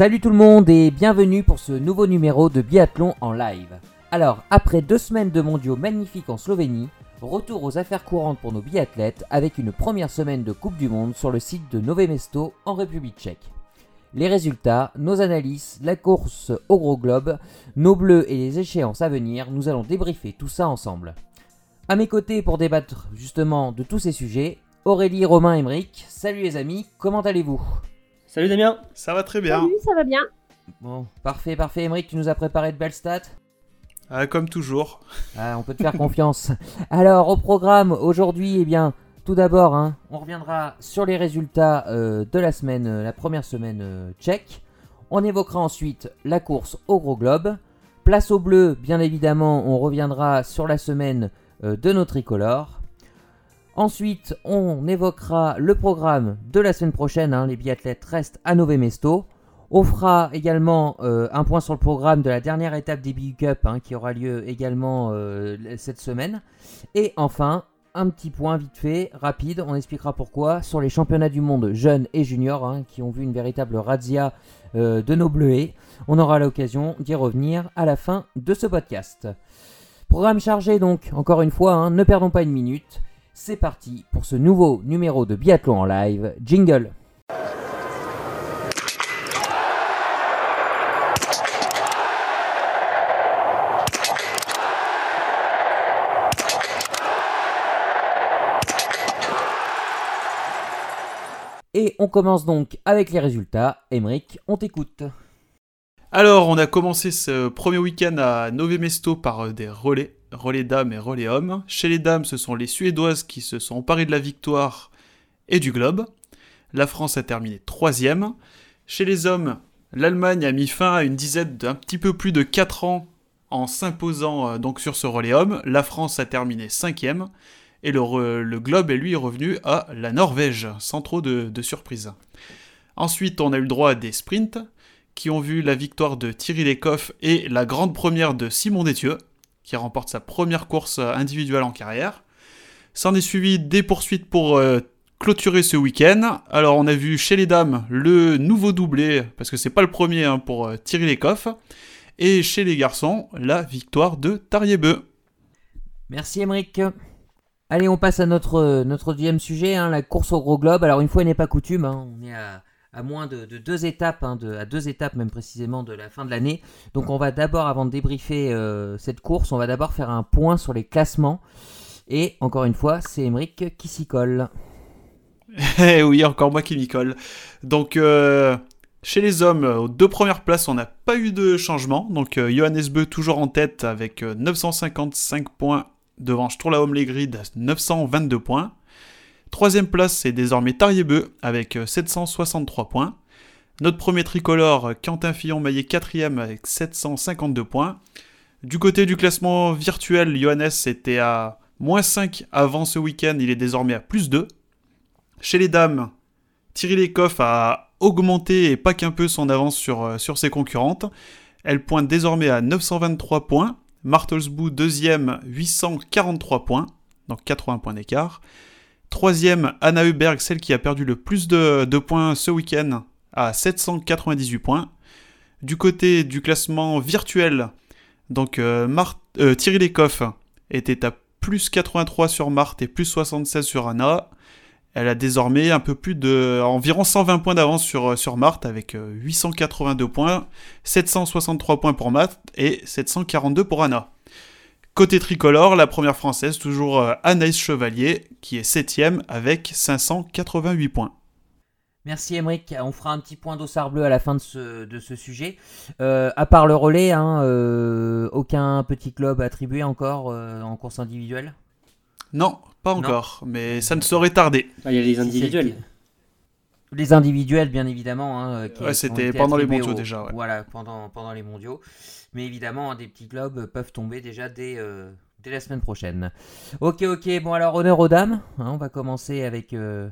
Salut tout le monde et bienvenue pour ce nouveau numéro de biathlon en live. Alors, après deux semaines de mondiaux magnifiques en Slovénie, retour aux affaires courantes pour nos biathlètes avec une première semaine de Coupe du Monde sur le site de Nové Mesto en République tchèque. Les résultats, nos analyses, la course au gros globe, nos bleus et les échéances à venir, nous allons débriefer tout ça ensemble. À mes côtés pour débattre justement de tous ces sujets, Aurélie, Romain, Emeric. Salut les amis, comment allez-vous? Salut Damien Ça va très bien. Salut, ça va bien. Bon, parfait, parfait. Emeric, tu nous as préparé de belles stats ah, Comme toujours. Ah, on peut te faire confiance. Alors, au programme aujourd'hui, eh bien, tout d'abord, hein, on reviendra sur les résultats euh, de la semaine, euh, la première semaine euh, tchèque. On évoquera ensuite la course au gros globe. Place au bleu, bien évidemment, on reviendra sur la semaine de nos tricolores. Ensuite, on évoquera le programme de la semaine prochaine. Hein, les biathlètes restent à Nové Mesto. On fera également un point sur le programme de la dernière étape des Big Cup hein, qui aura lieu également cette semaine. Et enfin, un petit point vite fait, rapide, on expliquera pourquoi, sur les championnats du monde jeunes et juniors, hein, qui ont vu une véritable razzia euh, de nos bleuets. On aura l'occasion d'y revenir à la fin de ce podcast. Programme chargé donc, encore une fois, ne perdons pas une minute. C'est parti pour ce nouveau numéro de biathlon en live. Jingle Et on commence donc avec les résultats. Emeric, on t'écoute. Alors, on a commencé ce premier week-end à Nové Mesto par euh, des relais, relais dames et relais hommes. Chez les dames, ce sont les Suédoises qui se sont emparées de la victoire et du globe. La France a terminé troisième. Chez les hommes, l'Allemagne a mis fin à une dizaine d'un petit peu plus de 4 ans en s'imposant euh, donc sur ce relais. La France a terminé cinquième. Et le, globe est lui revenu à la Norvège, sans trop de, de surprise. Ensuite, on a eu le droit à des sprints, qui ont vu la victoire de Thierry Lecoff et la grande première de Simon Détieux, qui remporte sa première course individuelle en carrière. S'en est suivi des poursuites pour euh, clôturer ce week-end. Alors on a vu chez les dames le nouveau doublé, parce que c'est pas le premier hein, pour euh, Thierry Lecoff, et chez les garçons, la victoire de Tariebeu. Merci Emeric. Allez, on passe à notre, euh, notre deuxième sujet, hein, la course au gros globe. Alors, une fois n'est pas coutume, hein, on est à, moins de, deux étapes, hein, à deux étapes même précisément de la fin de l'année. Donc, on va d'abord, avant de débriefer euh, cette course, on va d'abord faire un point sur les classements. Et encore une fois, c'est Emeric qui s'y colle. Eh oui, encore moi qui m'y colle. Donc, euh, chez les hommes, aux deux premières places, on n'a pas eu de changement. Donc, Johannes Beu toujours en tête avec 955 points devant Sturlaum Legrid 922 points. Troisième place, c'est désormais Tariebeu avec 763 points. Notre premier tricolore, Quentin Fillon-Maillet, quatrième avec 752 points. Du côté du classement virtuel, Johannes était à moins 5 avant ce week-end, il est désormais à plus 2. Chez les dames, Thierry Lecoff a augmenté et pas qu'un peu son avance sur, euh, sur ses concurrentes. Elle pointe désormais à 923 points, Martelsbou, deuxième, 843 points, donc 80 points d'écart. Troisième, Anna Huberg, celle qui a perdu le plus de, points ce week-end, à 798 points. Du côté du classement virtuel, donc euh, euh, Thierry Lecoff était à plus 83 sur Marthe et plus 76 sur Anna. Elle a désormais un peu plus de environ 120 points d'avance sur, sur Marthe avec 882 euh, points, 763 points pour Marthe et 742 pour Anna. Côté tricolore, la première française, toujours euh, Anaïs Chevalier, qui est 7ème avec 588 points. Merci Emeric, on fera un petit point d'ossard bleu à la fin de ce, de ce sujet. Euh, à part le relais, hein, aucun petit club attribué encore en course individuelle? Non, pas encore, mais ça ne saurait tarder. Ah, il y a les individuels. Les individuels, bien évidemment. Hein, ouais, c'était pendant les mondiaux déjà. Voilà, pendant, pendant les mondiaux. Mais évidemment, hein, des petits globes peuvent tomber déjà dès, euh, dès la semaine prochaine. Ok, ok. Bon, alors, honneur aux dames. Hein, on va commencer avec, euh,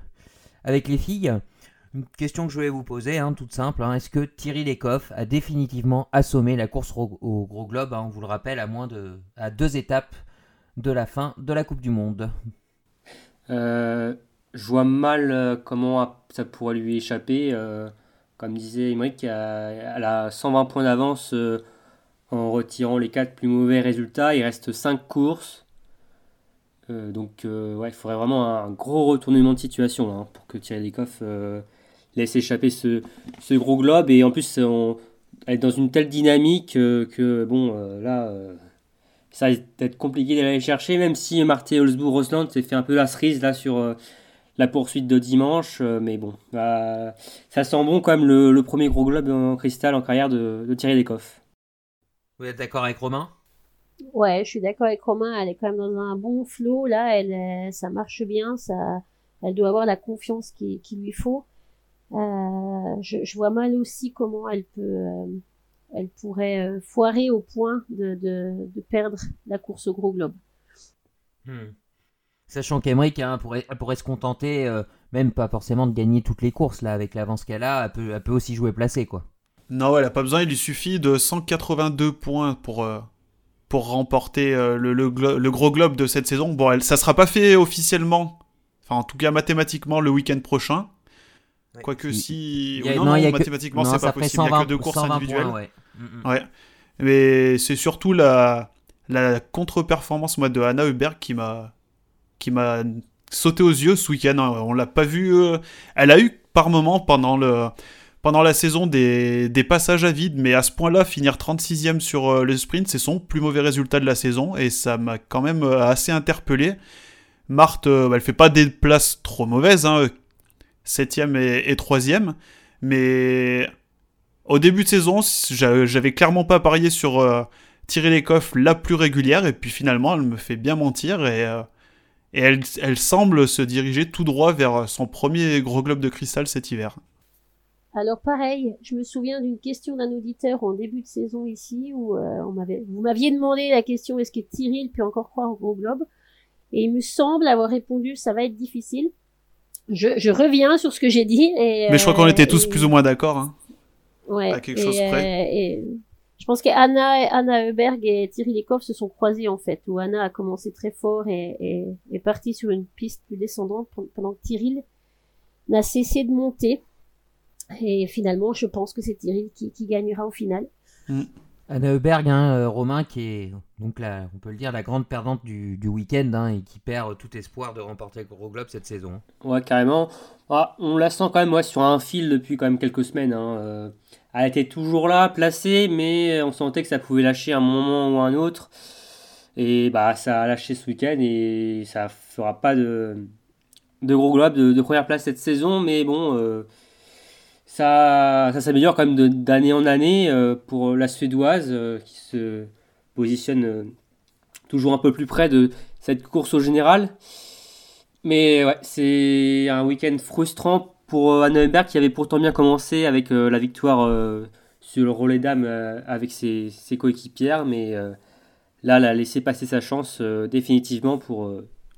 avec les filles. Une question que je voulais vous poser, toute simple. Est-ce que Thierry Lecoff a définitivement assommé la course au, gros globe On vous le rappelle, à, moins de, à deux étapes de la fin de la Coupe du Monde? Euh, je vois mal comment ça pourrait lui échapper. Comme disait Emmerich, elle a 120 points d'avance en retirant les 4 plus mauvais résultats. Il reste 5 courses. donc ouais, il faudrait vraiment un, gros retournement de situation hein, pour que Thierry Lecoff laisse échapper ce, ce, gros globe. Et en plus, on, est dans une telle dynamique que, bon, là ça va être compliqué d'aller chercher, même si Martin Holzbourg Rosland s'est fait un peu la cerise là sur euh, la poursuite de dimanche. Euh, mais bon, bah, ça sent bon quand même le, premier gros globe en cristal en carrière de, Thierry Descoff. Vous êtes d'accord avec Romain? Ouais, je suis d'accord avec Romain. Elle est quand même dans un bon flot là. Elle, euh, ça marche bien. Ça, elle doit avoir la confiance qu'il lui faut. je, je, vois mal aussi comment elle peut elle pourrait euh, foirer au point de, de, perdre la course au gros globe. Hmm. Sachant qu'Emeric hein, pourrait, pourrait se contenter, euh, même pas forcément de gagner toutes les courses, là, avec l'avance qu'elle a, elle peut, elle peut, aussi jouer placé, quoi. Non, elle a pas besoin, il lui suffit de 182 points pour, euh, pour remporter le, le, gros globe de cette saison. Bon, elle, ça sera pas fait officiellement, enfin en tout cas mathématiquement le week-end prochain, Quoique si. non, mathématiquement, c'est pas possible. il n'y a que deux courses individuelles. ouais. Mm, mm. Mais c'est surtout la, la contre-performance moi, de Anna Huberg qui m'a qui m'a sauté aux yeux ce week-end. On l'a pas vu. Euh, elle a eu par moment pendant le pendant la saison des, passages à vide, mais à ce point-là, finir 36e sur euh, le sprint, c'est son plus mauvais résultat de la saison, et ça m'a quand même euh, assez interpellé. Marthe, elle fait pas des places trop mauvaises, hein, septième et, troisième. Mais au début de saison, j'avais clairement pas parié sur euh, tirer les coffres la plus régulière. Et puis finalement, elle me fait bien mentir. Et, euh, et elle, semble se diriger tout droit vers son premier gros globe de cristal cet hiver. Alors pareil, je me souviens d'une question d'un auditeur en début de saison ici où euh, on m'avait, vous m'aviez demandé la question est-ce que Tyrell peut encore croire au gros globe? Et il me semble avoir répondu ça va être difficile je, reviens sur ce que j'ai dit. Et, Mais je crois qu'on était tous plus ou moins d'accord. Hein, ouais. À quelque chose près. Euh, et, je pense qu'Anna Anna Heuberg et Thierry Lecoff se sont croisés en fait, où Anna a commencé très fort et, est partie sur une piste plus descendante pendant que Thierry n'a cessé de monter. Et finalement, je pense que c'est Thierry qui, qui gagnera au final. Mm. Anna Heuberg, hein, euh, Romain, qui est donc la, on peut le dire la grande perdante du, du week-end hein, et qui perd tout espoir de remporter le Gros Globe cette saison. Ouais, carrément. Ah, on la sent quand même ouais, sur un fil depuis quand même quelques semaines. Hein, euh. elle était toujours là, placée, mais on sentait que ça pouvait lâcher un moment ou un autre. Et bah ça a lâché ce week-end et ça fera pas de, de Gros Globe de, première place cette saison, mais bon. Euh, ça, ça s'améliore quand même d'année en année euh, pour la Suédoise euh, qui se positionne euh, toujours un peu plus près de cette course au général. Mais ouais, c'est un week-end frustrant pour Anna qui avait pourtant bien commencé avec la victoire sur le relais dames avec ses, ses coéquipières. Mais là, elle a laissé passer sa chance définitivement pour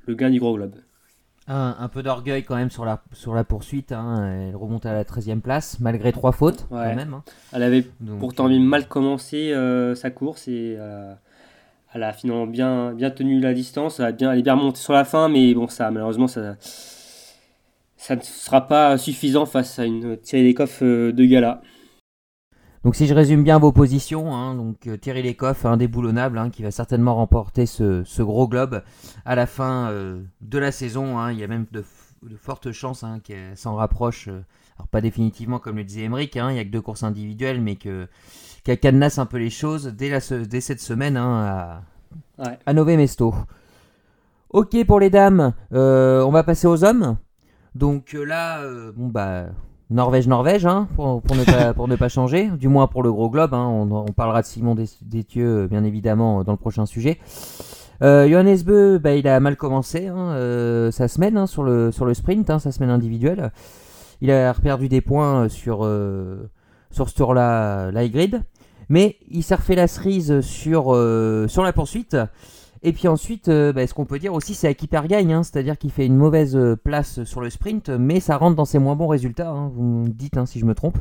le gain du Gros Globe. Un, peu d'orgueil quand même sur la, sur la poursuite. Hein. Elle remonte à la 13e place, malgré trois fautes quand même. Hein. Elle avait pourtant euh, mal commencé euh, sa course et euh, elle a finalement bien, bien tenu la distance. Elle, a bien, elle est bien remontée sur la fin, mais bon, ça, malheureusement, ça, ça ne sera pas suffisant face à une Thierry Lecoff de gala. Donc si je résume bien vos positions, hein, donc euh, Thierry Lecoff, indéboulonnable, hein, qui va certainement remporter ce, gros globe à la fin euh, de la saison. Hein. il y a même de, fortes chances qu'elle s'en rapproche. Euh, alors pas définitivement comme le disait Emmerich, il n'y a que deux courses individuelles, mais que qu'elle cadenasse un peu les choses dès, la, dès cette semaine à, à Nové Mesto. Ok pour les dames, on va passer aux hommes. Donc là, bon bah Norvège-Norvège, hein, pour, ne pas, changer, du moins pour le gros globe. Hein. on, parlera de Simon Détieux, bien évidemment, dans le prochain sujet. Euh, Johannes Beu, bah, il a mal commencé hein, euh, sa semaine hein, sur, le, sur le sprint, sa semaine individuelle. Il a perdu des points sur, euh, sur ce tour-là, grid Mais il s'est refait la cerise sur, euh, sur la poursuite. Et puis ensuite, euh, bah, ce qu'on peut dire aussi, c'est Akiper gagne, hein, c'est-à-dire qu'il fait une mauvaise euh, place sur le sprint, mais ça rentre dans ses moins bons résultats. Hein, vous me dites hein, si je me trompe.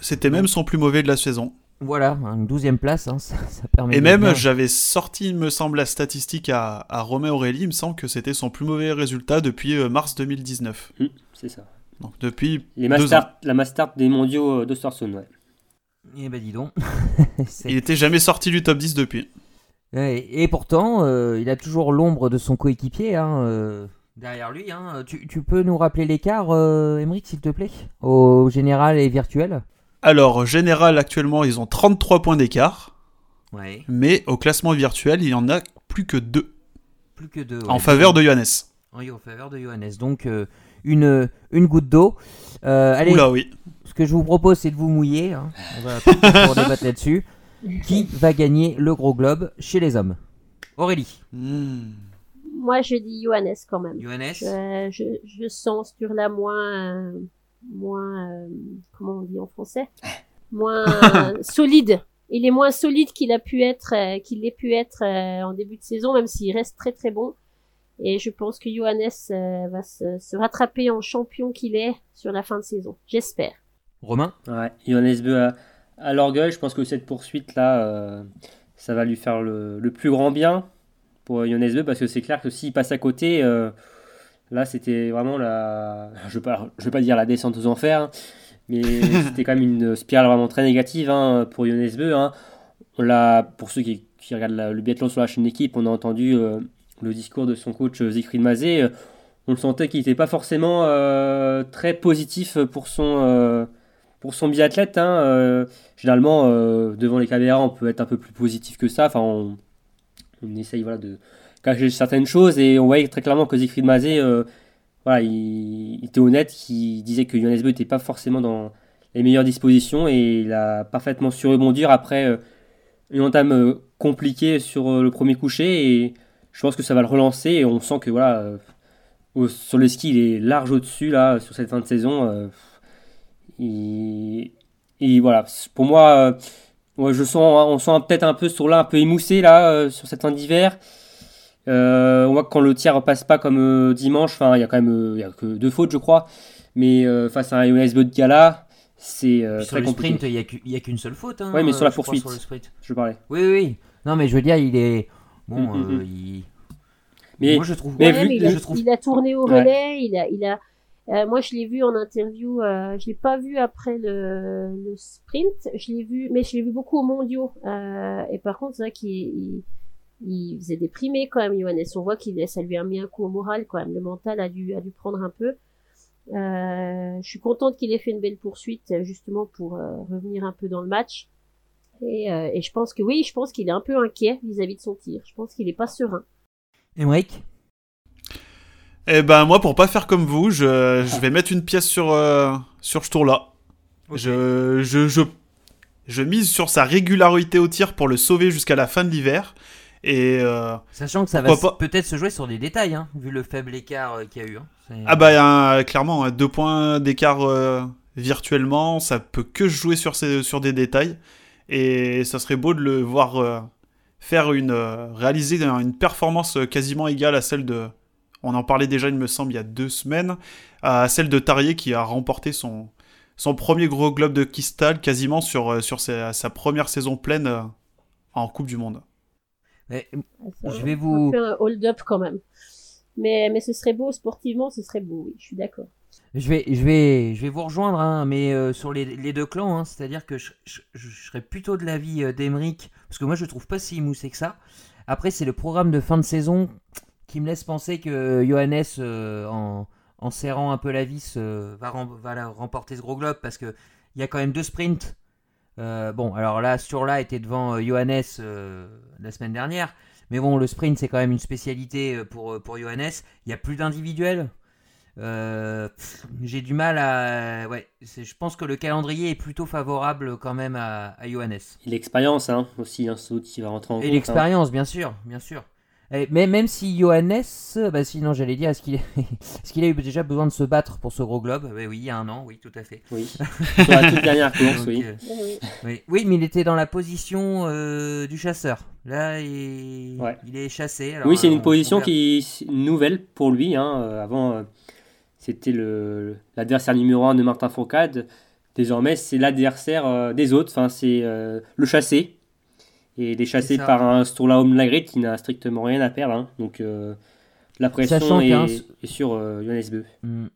C'était même son plus mauvais de la saison. Voilà, une douzième place, ça, permet. Et même, j'avais sorti, il me semble, la statistique à, à Romain Aurélie. Il me semble que c'était son plus mauvais résultat depuis euh, mars 2019. Mmh, c'est ça. Donc depuis Les deux masters, ans. la master des mondiaux euh, d'Ostersund, ouais. Eh ben dis donc. Il était jamais sorti du top 10 depuis. Et pourtant, euh, il a toujours l'ombre de son coéquipier hein, euh, derrière lui. hein. Tu, tu peux nous rappeler l'écart, euh, Emmerich, s'il te plaît? Au général et virtuel? Alors, général, actuellement, ils ont 33 points d'écart. Ouais. Mais au classement virtuel, il y en a plus que deux Plus que deux. en faveur de Johannes. Oui, en faveur de Johannes. Donc, une, une goutte d'eau. Euh, allez, Oula, oui. ce que je vous propose, c'est de vous mouiller. hein. On va pour débattre là-dessus. Qui va gagner le gros globe chez les hommes? Aurélie. Hmm. Moi, je dis Johannes quand même. Johannes Je, je, je sens sur la moins, euh, moins, euh, comment on dit en français, moins euh, solide. Il est moins solide qu'il a pu être, euh, qu'il ait pu être euh, en début de saison, même s'il reste très très bon. Et je pense que Johannes euh, va se, se rattraper en champion qu'il est sur la fin de saison. J'espère. Romain? Ouais, Johannes Beu à l'orgueil, je pense que cette poursuite-là, euh, ça va lui faire le, le plus grand bien pour Johannes Beu, parce que c'est clair que s'il passe à côté, euh, là c'était vraiment la. Je ne veux, veux pas dire la descente aux enfers, hein, mais c'était quand même une spirale vraiment très négative hein, pour Johannes Beu. hein. On l'a, pour ceux qui, qui regardent la- le biathlon sur la chaîne d'équipe, on a entendu euh, le discours de son coach Siegfried Mazé. on le sentait qu'il n'était pas forcément très positif pour son, pour son biathlète, hein, euh, généralement, euh, devant les caméras, on peut être un peu plus positif que ça. Enfin, on, essaye voilà, de cacher certaines choses et on voyait très clairement que Siegfried Mazé, euh, voilà, il, était honnête, il disait que Johannes n'était pas forcément dans les meilleures dispositions et il a parfaitement su rebondir après une entame compliquée sur le premier coucher et je pense que ça va le relancer et on sent que voilà, sur le ski, il est large au-dessus là, sur cette fin de saison. Et, et voilà, pour moi, euh, ouais, je sens, on sent peut-être un peu sur là, un peu émoussé là, euh, sur cette fin d'hiver. Euh, on voit que quand le tiers passe pas comme euh, dimanche, enfin, il y a quand même euh, il y a que deux fautes, je crois. Mais euh, face à un Jonas Beu de Gala, c'est euh, Sur très le compliqué. sprint, il n'y a qu'une seule faute. hein, Ouais, mais sur la crois, poursuite. sur le sprint. Je parlais. Oui, oui, oui. Non, mais je veux dire, il est. Bon, Mm, mm, euh, mm. il- Mais Moi, je trouve. mais Ouais, vu- mais il, a, je trouve. il a tourné au Ouais. relais, il a, il a. euh, moi, je l'ai vu en interview. Euh, je l'ai pas vu après le, sprint. Je l'ai vu, mais je l'ai vu beaucoup aux mondiaux. Euh, et par contre, c'est vrai qu'il il, il faisait déprimer quand même, Johannes. On voit qu'il ça lui a mis un coup au moral quand même. Le mental a dû a dû prendre un peu. Euh, je suis contente qu'il ait fait une belle poursuite justement pour revenir un peu dans le match. Et, et je pense que oui, je pense qu'il est un peu inquiet vis-à-vis de son tir. Je pense qu'il est pas serein. Emmerich Eh ben, moi, pour pas faire comme vous, je, je vais mettre une pièce sur, euh, sur ce tour-là. Je, je, je, je mise sur sa régularité au tir pour le sauver jusqu'à la fin de l'hiver. Et euh, Sachant que ça va peut-être se jouer sur des détails, hein, vu le faible écart euh, qu'il y a eu. hein. Ah bah, un- clairement, deux points d'écart euh, virtuellement, ça peut que se jouer sur, ces, sur des détails. Et ça serait beau de le voir euh, faire une, euh, réaliser une performance quasiment égale à celle de. On en parlait déjà, il me semble, il y a deux semaines, à celle de Tarier qui a remporté son, son premier gros globe de cristal quasiment sur, euh, sur sa, sa première saison pleine euh, en Coupe du Monde. Mais, Ça, je vais vous. un hold-up quand même. Mais, mais ce serait beau, sportivement, ce serait beau, oui, je suis d'accord. Je vais, je vais, je vais vous rejoindre, hein, mais euh, sur les, les deux clans, hein, c'est-à-dire que je, je- je serais plutôt de l'avis euh, d'Emeric, parce que moi je le trouve pas si moussé que ça. Après, c'est le programme de fin de saison qui me laisse penser que Johannes, euh, en, en serrant un peu la vis, euh, va, rem- va la- remporter ce gros globe, parce que il y a quand même deux sprints. Euh, bon, alors là, Sturla était devant Johannes la semaine dernière, mais bon, le sprint c'est quand même une spécialité pour, pour Johannes. Il y a plus d'individuels. Pff, j'ai du mal à. Ouais, je pense que le calendrier est plutôt favorable quand même à, à Johannes. Et l'expérience hein, aussi, hein, saut qui va rentrer en Et hein. l'expérience, bien sûr, bien sûr. Et- mais même si Johannes, bah sinon j'allais dire, est-ce qu'il est-ce qu'il a eu déjà besoin de se battre pour ce gros globe? Oui, oui, il y a un an, oui, tout à fait. Oui. Sur la toute dernière course, Donc, oui. euh, Oui, oui. mais il était dans la position euh, du chasseur. Là, il, Ouais. il est chassé. alors, Oui, c'est euh, une on- position on qui est nouvelle pour lui. Hein. Euh, Avant, euh, c'était le l'adversaire numéro 1 de Martin Fourcade. Désormais, c'est l'adversaire euh, des autres. Enfin, c'est euh, le chassé. Et il est chassé par un Sturla Lagrit qui n'a strictement rien à perdre. hein. Donc, euh, la pression Sachant est, sur euh, Johannes Beu. Hmm.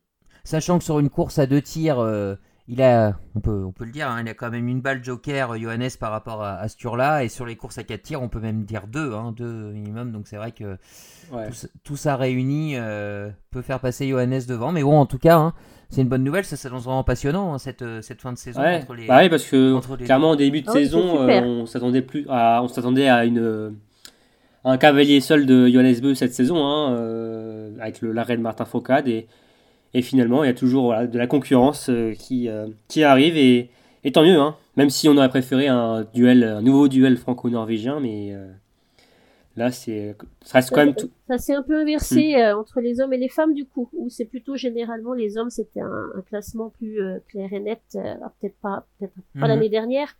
sachant que sur une course à deux tirs, euh, il a, on peut, on peut le dire, hein, il a quand même une balle joker, Johannes, par rapport à, à ce tour-là. Et sur les courses à quatre tirs, on peut même dire deux, hein, deux minimum. Donc c'est vrai que Ouais. tout, ça- tout ça réuni euh, peut faire passer Johannes devant. Mais bon, en tout cas, hein, c'est une bonne nouvelle. Ça s'annonce vraiment passionnant, hein, cette, euh, cette fin de saison. Ouais, entre les... bah oui, parce que les clairement, au début de Ah saison, euh, on s'attendait plus à, on s'attendait à une euh, à un cavalier seul de Johannes Beu cette saison, hein, euh, avec l'arrêt de Martin Foucault et, et finalement, il y a toujours voilà, de la concurrence euh, qui, euh, qui arrive et, et tant mieux, hein, même si on aurait préféré un duel, un nouveau duel franco-norvégien, mais euh, là, c'est, ça reste quand même tout. Ça s'est un peu inversé euh, entre les hommes et les femmes du coup, où c'est plutôt généralement les hommes c'était un, un classement plus euh, clair et net, euh, ah, peut-être pas, peut-être pas Mhm. l'année dernière,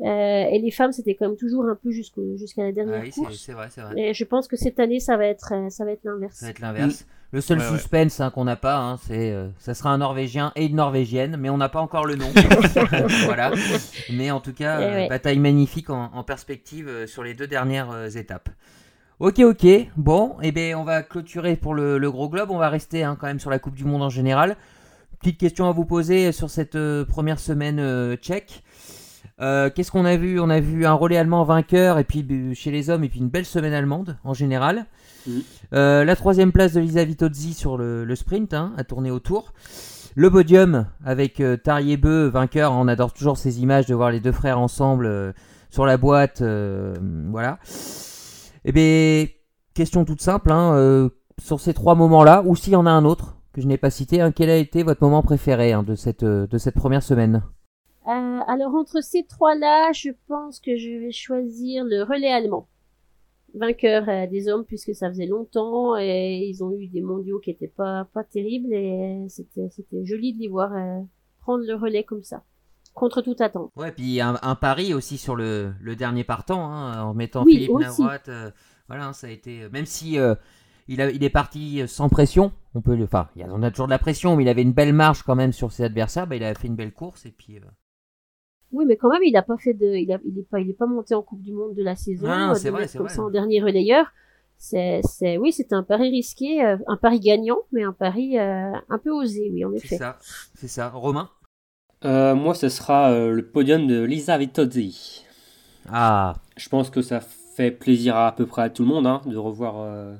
Euh, et les femmes c'était quand même toujours un peu jusqu'à la Ah dernière oui, c'est course. c'est vrai, c'est vrai. Et je pense que cette année ça va être ça va être l'inverse. Ça va être l'inverse. Le seul Ouais, ouais. suspense hein, qu'on n'a pas, hein, c'est euh, ça sera un Norvégien et une Norvégienne, mais on n'a pas encore le nom. voilà. Mais en tout cas, Eh euh, ouais. bataille magnifique en, en perspective euh, sur les deux dernières euh, étapes. Ok, ok. Bon, et ben on va clôturer pour le, le gros globe. On va rester hein, quand même sur la Coupe du Monde en général. Petite question à vous poser sur cette euh, première semaine euh, tchèque. Euh, Qu'est-ce qu'on a vu? On a vu un relais allemand vainqueur et puis euh, chez les hommes et puis une belle semaine allemande en général. Euh, la troisième place de Lisa Vitozzi sur le, le sprint, hein, à tourner autour. Le podium avec euh, Tarier Beu, vainqueur. On adore toujours ces images de voir les deux frères ensemble euh, sur la boîte. euh, voilà. Et bien, question toute simple. hein, euh, sur ces trois moments-là, ou s'il y en a un autre que je n'ai pas cité, hein, quel a été votre moment préféré hein, de, cette, de cette première semaine? Euh, alors entre ces trois-là, je pense que je vais choisir le relais allemand. Vainqueur euh, des hommes puisque ça faisait longtemps et ils ont eu des mondiaux qui étaient pas pas terribles et c'était c'était joli de les voir euh, prendre le relais comme ça contre toute attente. Ouais, puis un, un pari aussi sur le, le dernier partant, hein, en mettant Oui, Philippe. Navrat. voilà, hein, ça a été. Même si il, a, il est parti sans pression, on peut le. Enfin, on a toujours de la pression, mais il avait une belle marge quand même sur ses adversaires. Bah, il a fait une belle course et puis. euh, Oui, mais quand même, il a pas fait de, il a, il est pas, il est pas monté en Coupe du Monde de la saison. Non, non, euh, c'est vrai, c'est comme vrai. ça en dernier relayeur. C'est, c'est, oui, c'était un pari risqué, euh, un pari gagnant, mais un pari euh, un peu osé, oui, en C'est effet. ça, c'est ça. Romain? Euh, moi, ce sera euh, le podium de Lisa Vitozzi. Ah, Je pense que ça fait plaisir à, à peu près à tout le monde hein, de revoir euh,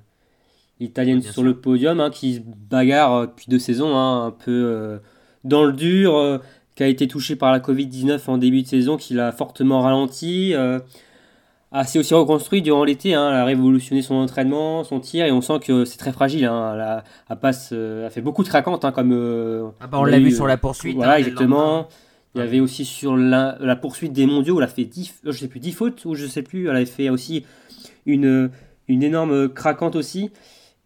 l'italienne sur sûr. le podium, hein, qui se bagarre depuis deux saisons, hein, un peu euh, dans le dur, euh, qui a été touché par la Covid-19 en début de saison, qui l'a fortement ralenti. Euh, s'est aussi reconstruit durant l'été, hein, elle a révolutionné son entraînement, son tir, et on sent que c'est très fragile. Hein, elle, a, elle passe, euh, elle fait beaucoup de craquantes, hein, comme euh, ah bah, on l'a vu sur la poursuite. voilà, hein, exactement. Il y avait aussi sur la, la poursuite des mondiaux, elle a fait 10, euh, je sais plus, 10 fautes, ou je sais plus, elle avait fait aussi une, une énorme craquante aussi.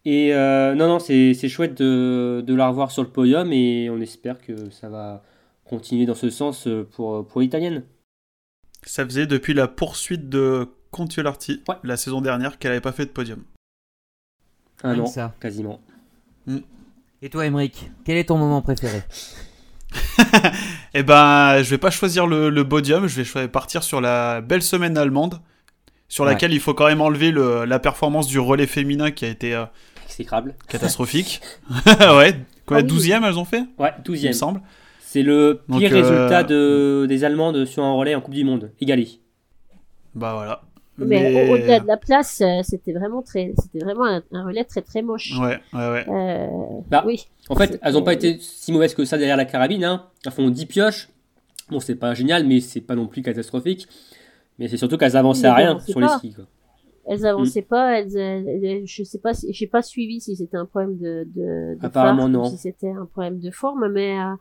Et euh, non, non, c'est c'est chouette de, de la revoir sur le podium et on espère que ça va continuer dans ce sens euh, pour, pour l'italienne. Ça faisait depuis la poursuite de Contiolati Ouais. la saison dernière qu'elle n'avait pas fait de podium. Un Rien an, que ça. quasiment. Et toi, Emeric, quel est ton moment préféré? Eh ben, je vais pas choisir le, le podium, je vais partir sur la belle semaine allemande, sur Ouais. laquelle il faut quand même enlever le- la performance du relais féminin qui a été euh, catastrophique. ouais, quoi, Ah oui. 12 elles ont fait, Ouais, il me 12ème. semble. C'est le Donc, pire euh, résultat de, des Allemandes sur un relais en Coupe du Monde. Égalé. Bah voilà. Mais, au- au-delà de la place, euh, c'était vraiment très, c'était vraiment un, un relais très très moche. Ouais, ouais, ouais. Euh, Bah, oui. En fait, elles n'ont pas été si mauvaises que ça derrière la carabine. Hein. Elles font 10 pioches. Bon, c'est pas génial, mais c'est pas non plus catastrophique. Mais c'est surtout qu'elles avançaient Mais à rien sur les skis. Quoi. Elles avançaient pas, elles, elles- je sais pas, si, j'ai pas suivi si c'était un problème de, de, de Apparemment, non. si c'était un problème de forme, mais euh,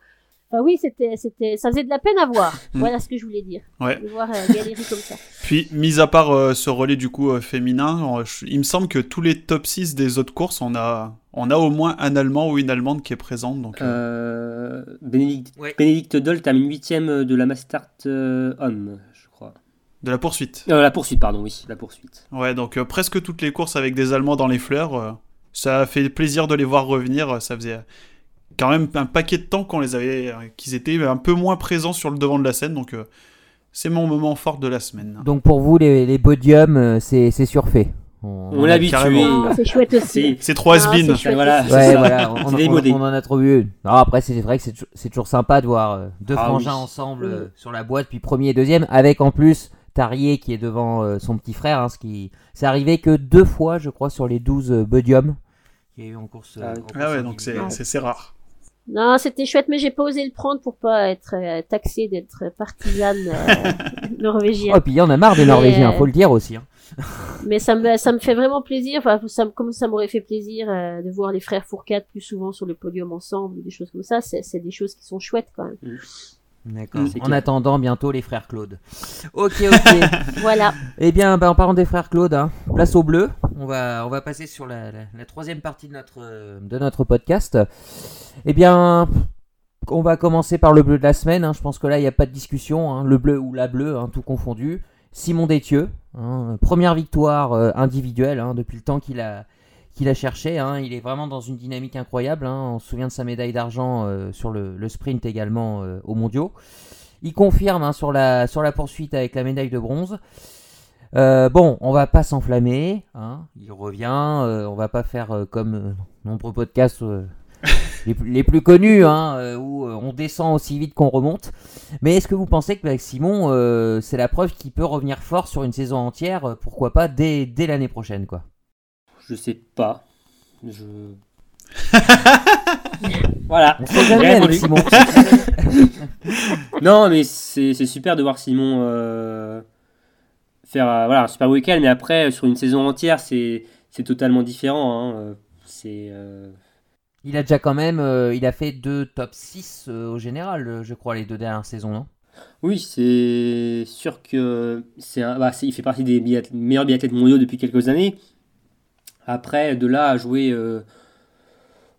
enfin, oui, c'était, c'était, ça faisait de la peine à voir. Mm. Voilà ce que je voulais dire. Ouais. De voir euh, galérer comme ça. Puis, mis à part euh, ce relais du coup euh, féminin, je- il me semble que tous les top 6 des autres courses, on a, on a au moins un Allemand ou une Allemande qui est présente. Donc, euh, Euh, Bénédicte, Ouais. Bénédicte Doll termine 8ème de la Mastart euh, homme, je crois. de la poursuite. Euh, la poursuite, pardon, oui, la poursuite. Ouais, donc euh, presque toutes les courses avec des Allemands dans les fleurs, euh, ça a fait plaisir de les voir revenir. Ça faisait euh, quand même un paquet de temps qu'on les avait, euh, qu'ils étaient un peu moins présents sur le devant de la scène. Donc euh, c'est mon moment fort de la semaine. Donc pour vous, les, les podiums, euh, c'est c'est surfait. On, l'a habitué. Ah, c'est chouette aussi. C'est trois Ah, Voilà. Ouais, voilà, on, en a trop vu. Non, après, c'est vrai que c'est tou- c'est toujours sympa de voir euh, deux Ah frangins oui. ensemble Mm. euh, sur la boîte, puis premier et deuxième, avec en plus Tarier qui est devant euh, son petit frère. hein, ce qui c'est arrivé que deux fois, je crois, sur les 12 euh, podiums qu'il y a eu en course. euh, Ah en course Ah ouais, donc c'est rare. Non, c'était chouette, mais j'ai pas osé le prendre pour pas être euh, taxé d'être partisane euh, norvégienne. Oh, puis il y en a marre des Norvégiens, euh, faut le dire aussi. hein. Mais ça me, ça me fait vraiment plaisir. Enfin, ça, me- comme ça m'aurait fait plaisir euh, de voir les frères Fourcade plus souvent sur le podium ensemble, des choses comme ça. C'est, c'est des choses qui sont chouettes quand même. D'accord. Mm, En clair. attendant, bientôt les frères Claude. Ok, ok. Voilà. Eh bien, bah, en parlant des frères Claude, hein, place au bleu. On va, on va passer sur la, la- la troisième partie de notre, euh, de notre podcast. Eh bien, on va commencer par le bleu de la semaine. hein. Je pense que là, il n'y a pas de discussion. hein. Le bleu ou la bleue, hein, tout confondu. Simon Détieux, hein, première victoire euh, individuelle hein, depuis le temps qu'il a, qu'il a cherché. hein. Il est vraiment dans une dynamique incroyable. hein. On se souvient de sa médaille d'argent euh, sur le, le sprint également euh, aux mondiaux. Il confirme hein, sur, la, sur la poursuite avec la médaille de bronze. Euh, bon, on va pas s'enflammer. hein. Il revient. on va pas faire comme nombreux podcasts les, plus- les plus connus, où on descend aussi vite qu'on remonte. Mais est-ce que vous pensez qu'avec Simon, euh, c'est la preuve qu'il peut revenir fort sur une saison entière Pourquoi pas dès, dès l'année prochaine, quoi? Je sais pas. Je. voilà. On jamais avec. Simon. Non, mais c'est super de voir Simon euh, faire euh, voilà, un super week-end, mais après, sur une saison entière, c'est totalement différent. hein. Euh, C'est. euh, Il a déjà quand même, euh, il a fait deux top 6 euh, au général, euh, je crois, les deux dernières saisons, non? Oui, c'est sûr que c'est bah, il fait partie des meilleurs biathlètes mondiaux depuis quelques années. Après, de là à jouer euh,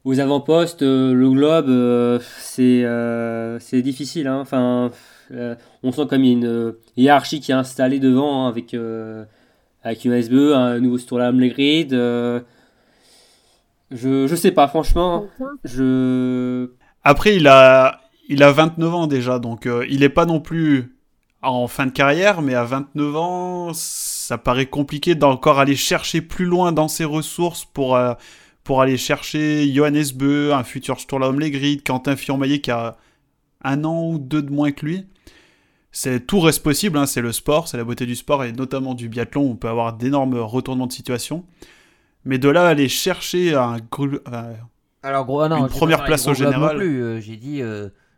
aux avant-postes, euh, le globe, euh, c'est euh, difficile. hein. Enfin, on sent comme il y a une hiérarchie qui est installée devant hein, avec, avec USBE, un nouveau Sturlam Legrid. Je, je sais pas, franchement. Je, Après, il a, il a 29 ans déjà, donc il n'est pas non plus en fin de carrière, mais à 29 ans, ça paraît compliqué d'encore aller chercher plus loin dans ses ressources pour, euh, pour aller chercher Johannes Beu, un futur Sturlaum Legrid, Quentin Fillon-Maillet qui a un an ou deux de moins que lui. C'est, tout reste possible, hein, c'est le sport, c'est la beauté du sport, et notamment du biathlon, où on peut avoir d'énormes retournements de situation. Mais de là aller chercher un, euh, Alors gros, ah non, Une première place au général. euh, J'ai dit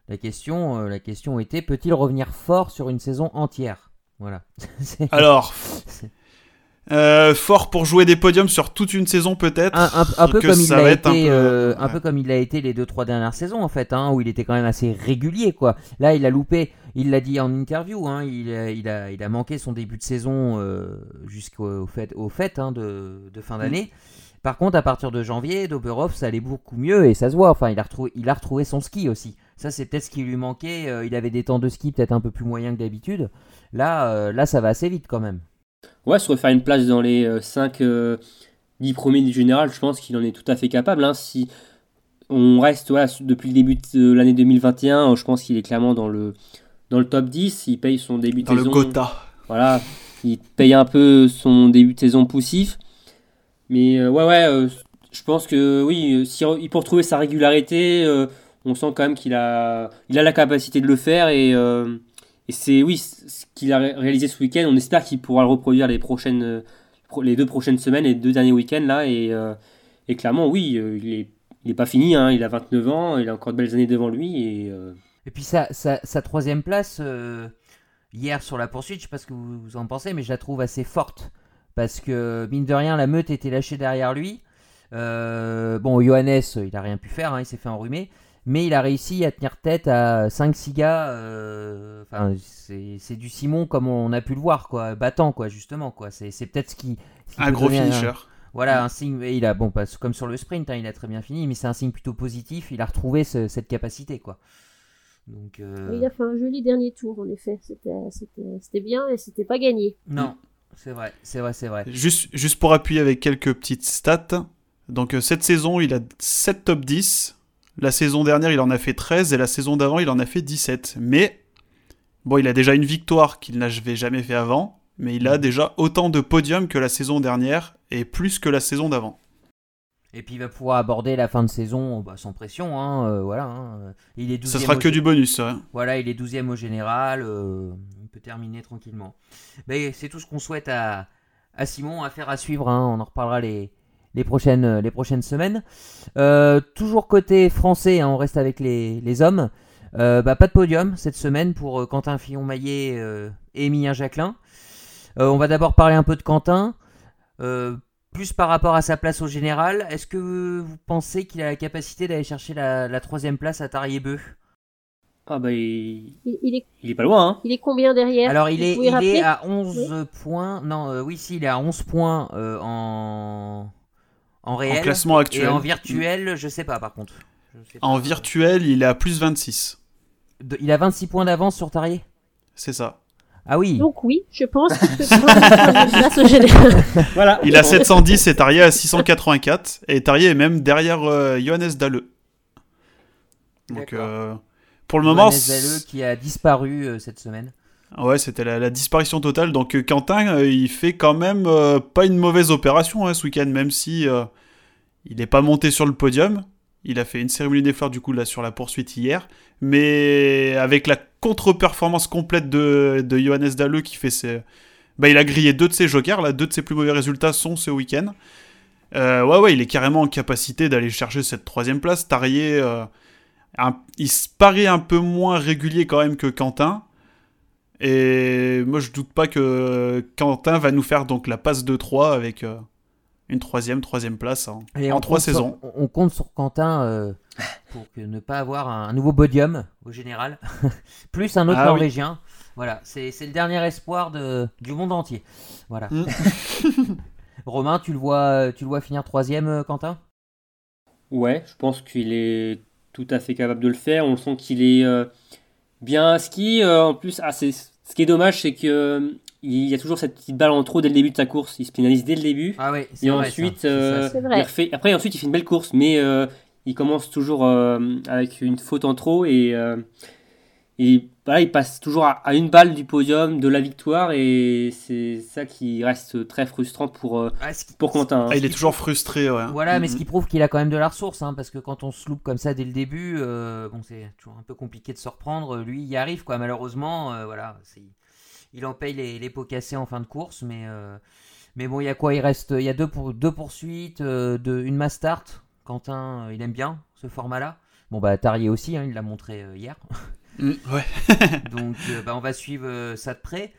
la question, la question était peut-il revenir fort sur une saison entière? Voilà. Alors, euh, fort pour jouer des podiums sur toute une saison peut-être. un, un- un peu comme il un été, peu- euh, un ouais. peu comme il l'a été les deux trois dernières saisons en fait, hein, où il était quand même assez régulier quoi. Là, il a loupé. Il l'a dit en interview. Hein, il, a, il a, il a manqué son début de saison euh, jusqu'au fait, au fait hein, de, de fin Mm. d'année. Par contre, à partir de janvier, Doberhoff, ça allait beaucoup mieux et ça se voit. Enfin, il a retrouvé, il a retrouvé son ski aussi. Ça, c'est peut-être ce qui lui manquait. Euh, il avait des temps de ski peut-être un peu plus moyens que d'habitude. Là, euh, là, ça va assez vite quand même. Ouais, se refaire une place dans les 5 10 premiers du général, je pense qu'il en est tout à fait capable. hein. Si on reste voilà, depuis le début de l'année 2021, je pense qu'il est clairement dans le, dans le top 10. Il paye son début de Dans le saison. Gotha. Voilà, il paye un peu son début de saison poussif. Mais euh, ouais, ouais, euh, je pense que oui, euh, si il peut retrouver sa régularité, euh, on sent quand même qu'il a, il a la capacité de le faire. Et, euh, et c'est oui, ce qu'il a ré- réalisé ce week-end, on espère qu'il pourra le reproduire les, prochaines, euh, les deux prochaines semaines, les deux derniers week-ends là. Et, euh, et clairement, oui, il est, il est pas fini, hein, il a 29 ans, il a encore de belles années devant lui. Et, Et puis sa, sa, troisième place, hier sur la poursuite, je sais pas ce que vous, en pensez, mais je la trouve assez forte. Parce que, mine de rien, la meute était lâchée derrière lui. Bon, Johannes, il a rien pu faire, hein, il s'est fait enrhumer. Mais il a réussi à tenir tête à 5-6 gars. euh, Enfin, c'est c'est du Simon comme on a pu le voir, quoi. Battant, quoi, justement, quoi. C'est c'est peut-être ce qui. ce qui Un gros donner un- finisher. voilà, un signe. et il a, bon, pas comme sur le sprint, hein, il a très bien fini, mais c'est un signe plutôt positif. Il a retrouvé ce- cette capacité, quoi. Donc, euh, Il a fait un joli dernier tour, en effet. C'était, c'était, c'était bien et c'était pas gagné. non, c'est vrai, c'est vrai, c'est vrai. Juste, juste pour appuyer avec quelques petites stats. Donc euh, cette saison, il a 7 top 10. La saison dernière, il en a fait 13. Et la saison d'avant, il en a fait 17. Mais, bon, il a déjà une victoire qu'il n'avait jamais fait avant. Mais il a déjà autant de podiums que la saison dernière. et plus que la saison d'avant. Et puis il va pouvoir aborder la fin de saison bah, sans pression. Hein, euh, voilà, hein. Il est Ça sera que du bonus. Voilà, il est 12e au général. Euh, il peut terminer tranquillement. Mais c'est tout ce qu'on souhaite à, à Simon, à faire à suivre. Hein. On en reparlera les, les, prochaines, les prochaines semaines. Euh, toujours côté français, on reste avec les, les hommes. bah, pas de podium cette semaine pour Quentin Fillon-Maillet et Emilien Jacquelin. on va d'abord parler un peu de Quentin. Euh, plus par rapport à sa place au général, est-ce que vous pensez qu'il a la capacité d'aller chercher la, troisième place à Tariebeu ah bah il... Il, est... pas loin. Hein. Il est combien derrière? Alors il est, il est à 11 points. Non, euh, oui, si, il est à 11 points euh, en... en réel. En classement actuel. Et en virtuel, je sais pas par contre. En virtuel, il est à plus 26. il a 26 points d'avance sur Tarier C'est ça. Ah oui. Donc oui, je pense qu'il peut prendre place au général. Voilà. Il a 710 et Tarier à 684. Et Tarier est même derrière euh, Johannes Dalleux. Donc euh, pour le moment. Johannes Dalleux qui a disparu euh, cette semaine. Ouais, c'était la, disparition totale. Donc euh, Quentin, il fait quand même pas une mauvaise opération hein, ce week-end, même si il n'est pas monté sur le podium. Il a fait une cérémonie des fleurs du coup là sur la poursuite hier, mais avec la contre-performance complète de, Johannes Dalleux qui fait ses... Bah, il a grillé deux de ses jokers, là, deux de ses plus mauvais résultats sont ce week-end. Euh, ouais, ouais, il est carrément en capacité d'aller chercher cette troisième place. Tarier, euh, il se paraît un peu moins régulier quand même que Quentin. Et moi, je doute pas que Quentin va nous faire donc la passe de 3 avec, euh, une troisième, troisième place en, en trois saisons. on compte sur Quentin euh, pour que ne pas avoir un, nouveau podium au général, plus un autre ah Norvégien. Voilà, c'est le dernier espoir de, du monde entier. Voilà. Mm. Romain, tu le vois, tu le vois finir troisième, euh, Quentin? Ouais, je pense qu'il est tout à fait capable de le faire. On sent qu'il est euh, bien ski. en plus, ah, ce qui est dommage, c'est que il y a toujours cette petite balle en trop dès le début de sa course. Il se pénalise dès le début. Ah oui, et ensuite, euh, il refait... après, ensuite, il fait une belle course, mais euh, il commence toujours euh, avec une faute en trop et, et voilà, il passe toujours à, une balle du podium, de la victoire, et c'est ça qui reste très frustrant pour, ah, pour Quentin. Hein. Ah, il est toujours frustré, ouais. Voilà, mais ce qui prouve qu'il a quand même de la ressource, hein, parce que quand on se loupe comme ça dès le début, bon, c'est toujours un peu compliqué de se reprendre. Lui, il y arrive, quoi. Malheureusement, voilà, c'est il en paye les, pots cassés en fin de course, mais, euh, mais bon, il y a quoi Il reste, il y a deux, pour, deux poursuites, euh, de, une mass start. Quentin, euh, il aime bien ce format-là. Bon, bah, Tarier aussi, hein, il l'a montré hier. Mm, ouais. Donc, bah, on va suivre ça de près.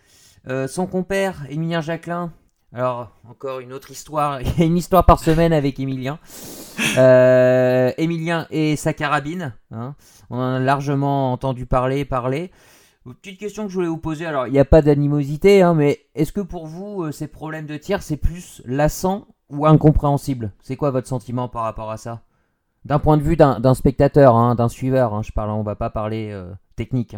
son compère, Emilien Jacquelin. Alors, encore une autre histoire. Il y a une histoire par semaine avec Emilien. Emilien et sa carabine. Hein. On en a largement entendu parler, parler. Petite question que je voulais vous poser, alors il n'y a pas d'animosité, hein, mais est-ce que pour vous, euh, ces problèmes de tir, c'est plus lassant ou incompréhensible? C'est quoi votre sentiment par rapport à ça? D'un point de vue d'un spectateur, hein, d'un suiveur, hein, je parle, on va pas parler euh, technique.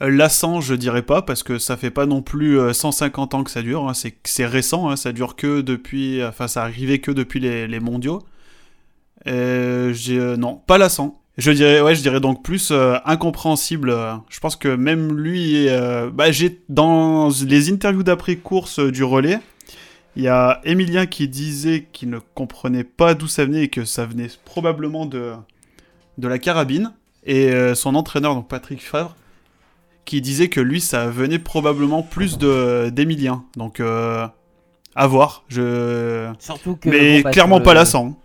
Euh, lassant, je dirais pas, parce que ça fait pas non plus 150 ans que ça dure, c'est récent, ça dure que depuis, enfin ça arrivait que depuis les, mondiaux. non, pas lassant. Je dirais, ouais, je dirais donc plus euh, incompréhensible. Je pense que même lui, euh, bah, j'ai dans les interviews d'après course euh, du relais, il y a Emilien qui disait qu'il ne comprenait pas d'où ça venait et que ça venait probablement de de la carabine. Et son entraîneur, donc Patrick Favre, qui disait que lui, ça venait probablement plus de d'Emilien. Donc à voir. Je. Surtout que. Mais clairement pas lassant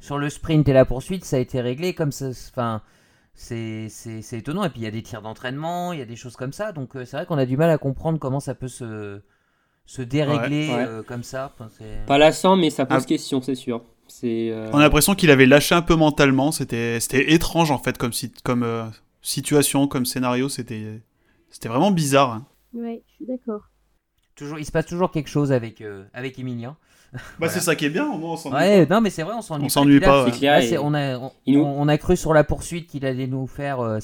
sur le sprint et la poursuite, ça a été réglé comme ça. Enfin, c'est étonnant. Et puis il y a des tirs d'entraînement, il y a des choses comme ça. Donc euh, c'est vrai qu'on a du mal à comprendre comment ça peut se, se dérégler euh, comme ça. Pas lassant, mais ça pose ah. question, c'est sûr. Euh, On a l'impression qu'il avait lâché un peu mentalement. C'était étrange en fait comme, si, comme situation, comme scénario. C'était vraiment bizarre. Hein. Oui, je suis d'accord. Toujours, il se passe toujours quelque chose avec, avec Emilien. Bah, c'est ça qui est bien, on s'ennuie ouais, Non, mais c'est vrai, on s'ennuie on s'ennuie pas. on, a, on, a cru sur la poursuite qu'il allait nous faire euh,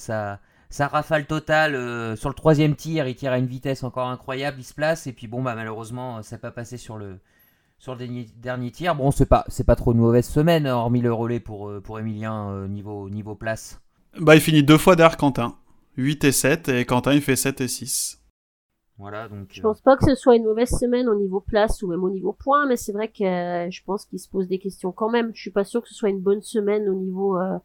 sa, rafale totale euh, sur le troisième tir. Il tire à une vitesse encore incroyable, il se place. Et puis bon, bah, malheureusement, ça n'a pas passé sur le, sur le dernier, tir. Bon, c'est pas, c'est pas trop une mauvaise semaine, hormis le relais pour, euh, pour Emilien niveau, niveau place. Bah, il finit deux fois derrière Quentin. 8 et 7, et Quentin il fait 7 et 6. Voilà, donc. Je euh, pense pas que ce soit une mauvaise semaine au niveau place ou même au niveau points, mais c'est vrai que euh, je pense qu'il se pose des questions quand même. Je suis pas sûr que ce soit une bonne semaine au niveau euh,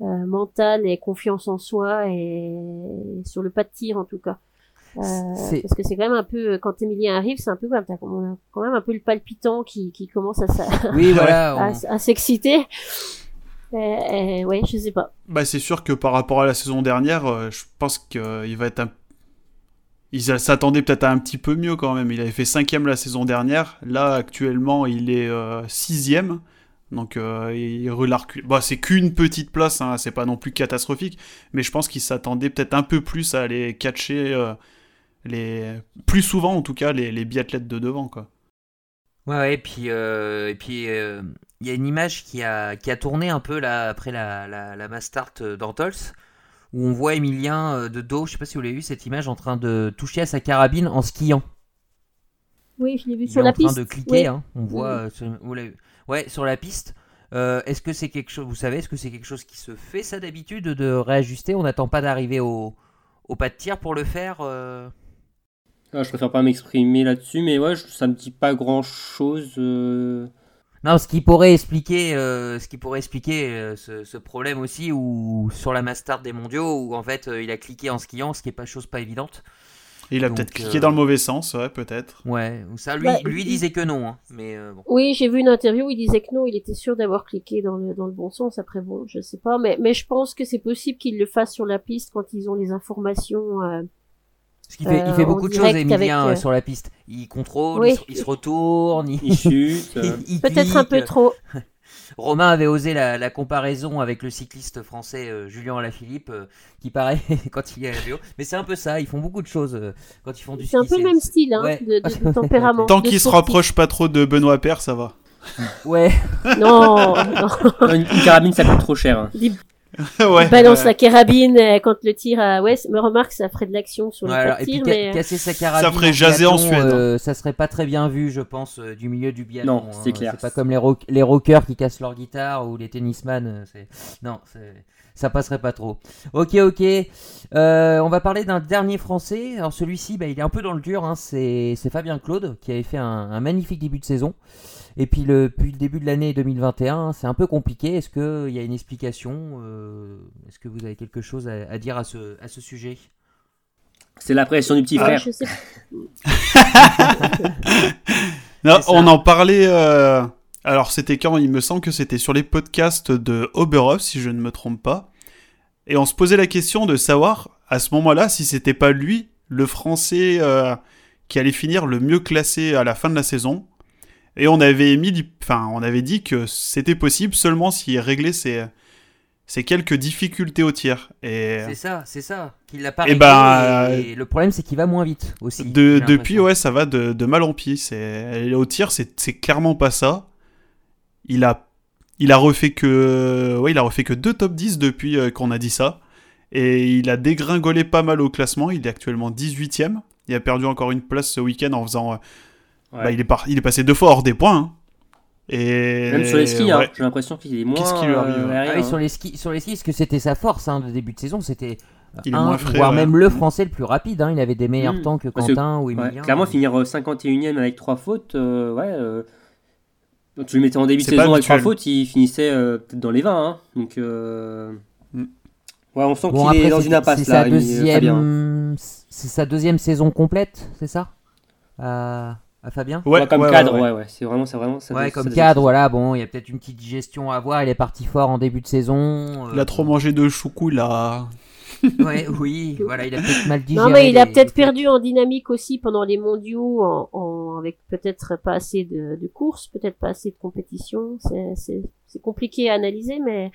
euh, mental et confiance en soi et sur le pas de tir en tout cas. Euh, parce que c'est quand même un peu quand Emilien arrive, c'est un peu comme t'as comme- quand même un peu le palpitant qui, qui commence à, Oui, voilà. à, on- à s'exciter. Et, ouais, je sais pas. Bah, c'est sûr que par rapport à la saison dernière, euh, je pense qu'il va être un. Il s'attendait peut-être à un petit peu mieux quand même. Il avait fait cinquième la saison dernière. Là, actuellement, il est euh, sixième. Donc, euh, il relargue. Bah, c'est qu'une petite place, hein, c'est pas non plus catastrophique. Mais je pense qu'il s'attendait peut-être un peu plus à aller catcher euh, les... plus souvent, en tout cas, les, les biathlètes de devant. Quoi. Ouais, ouais, et puis euh, et puis euh, il y a une image qui a qui a tourné un peu là après la la, la mass start d'Antols où on voit Emilien de dos, je sais pas si vous l'avez vu cette image en train de toucher à sa carabine en skiant. Oui, je l'ai vu Il sur est la en train piste. de cliquer, Oui. hein, on voit Oui. euh, sur, vous l'avez- ouais, sur la piste. Euh, est-ce que c'est quelque chose, vous savez, est-ce que c'est quelque chose qui se fait ça d'habitude de réajuster? On n'attend pas d'arriver au, au pas de tir pour le faire euh? Ah, je préfère pas m'exprimer là-dessus, mais ouais, je- ça me dit pas grand-chose. euh. Non, ce qui pourrait expliquer, ce qui pourrait expliquer ce, ce problème aussi, ou sur la Mastart des Mondiaux, où en fait il a cliqué en skiant, ce qui est pas chose pas évidente. Et il a peut-être cliqué euh, dans le mauvais sens, ouais, peut-être. Ouais, ou ça lui, Bah, lui disait que non, hein, mais euh, bon. Oui, j'ai vu une interview où il disait que non, il était sûr d'avoir cliqué dans le, dans le bon sens. Après, bon, je sais pas, mais, mais je pense que c'est possible qu'il le fasse sur la piste quand ils ont les informations. euh, Parce qu'il fait, il Euh, fait en beaucoup de choses, Emilien, avec, euh, euh, sur la piste. Il contrôle, Oui. il, se, il se retourne, il, Il chute. euh. il Peut-être un peu trop. Romain avait osé la, la comparaison avec le cycliste français euh, Julien Alaphilippe, euh, qui paraît quand il est à la vélo. Mais c'est un peu ça, ils font beaucoup de choses euh, quand ils font du ski. C'est un peu le même style, hein, Ouais. de, de- de tempérament. Tant de qu'il se sportif. rapproche pas trop de Benoît Père, ça va. Ouais, Non, non. une, une carabine, ça coûte trop cher. hein. Ouais. balance ouais. la carabine euh, quand le tir à... Ouais, me remarque, ça ferait de l'action sur le puis tir, mais... euh, casser sa carabine. ferait en jaser en Suède, euh, ça serait pas très bien vu, je pense, euh, du milieu du biathlon. Non, c'est hein. clair. C'est pas comme les, rock- les rockers qui cassent leur guitare ou les tennisman. c'est- Non, c'est- ça passerait pas trop. Ok, ok. Euh, on va parler d'un dernier français. Alors celui-ci, bah, il est un peu dans le dur. hein. C'est c'est Fabien Claude qui avait fait un, un magnifique début de saison. Et puis le, depuis le début de l'année 2021, c'est un peu compliqué. Est-ce qu'il y a une explication euh, Est-ce que vous avez quelque chose à, à dire à ce, à ce sujet? C'est la pression du petit ouais, frère. je sais Non, C'est ça. on en parlait. euh, Alors, c'était quand? Il me semble que c'était sur les podcasts de Oberhof, si je ne me trompe pas. Et on se posait la question de savoir, à ce moment-là, si c'était pas lui, le Français euh, qui allait finir le mieux classé à la fin de la saison. Et on avait mis, l'hyp- enfin, on avait dit que c'était possible seulement s'il réglait ses, ses quelques difficultés au tir. Et C'est ça, c'est ça. Qu'il pas réglé, ben, et, et le problème c'est qu'il va moins vite aussi. De- depuis, ouais, ça va de, de mal en pis. C'est au tir, c'est c'est clairement pas ça. Il a, il a refait que, ouais, il a refait que deux top 10 depuis euh, qu'on a dit ça, et il a dégringolé pas mal au classement. Il est actuellement 18ème. Il a perdu encore une place ce week-end en faisant, euh, Ouais. bah, il est par- il est passé deux fois hors des points. hein. Et Même sur les skis, hein, j'ai l'impression qu'il est moins. Qu'est-ce qui lui arrive, euh, aérien, Ah oui, hein. sur les skis, sur les skis, parce que c'était sa force hein, de début de saison, c'était Il est un, moins frais, voire ouais. même le français le plus rapide. hein. Il avait des meilleurs Mm. temps que Parce Quentin ou Ouais, Emilien. clairement, finir euh, 51ème avec 3 fautes, euh, ouais. euh, tu le mettais en début de saison avec 3 habituel. fautes, il finissait euh, peut-être dans les 20. hein. Donc, euh, Mm. ouais, on sent Bon, qu'il est dans une impasse c'est là. sa euh, deuxième, c'est sa deuxième saison complète, c'est ça? À, à Fabien Ouais, Ouais, comme ouais, cadre, ouais, ouais. C'est vraiment, c'est vraiment. ça Ouais, doit- comme ça doit- cadre, voilà. Bon, il y a peut-être une petite digestion à avoir. Il est parti fort en début de saison. Il a euh, trop mangé de choucou là. Ouais, oui, voilà, il a peut-être mal digéré. Non, mais il a les- peut-être perdu en dynamique aussi pendant les mondiaux, en, en- avec peut-être pas assez de, de courses, peut-être pas assez de compétition. C'est- C'est c'est compliqué à analyser, mais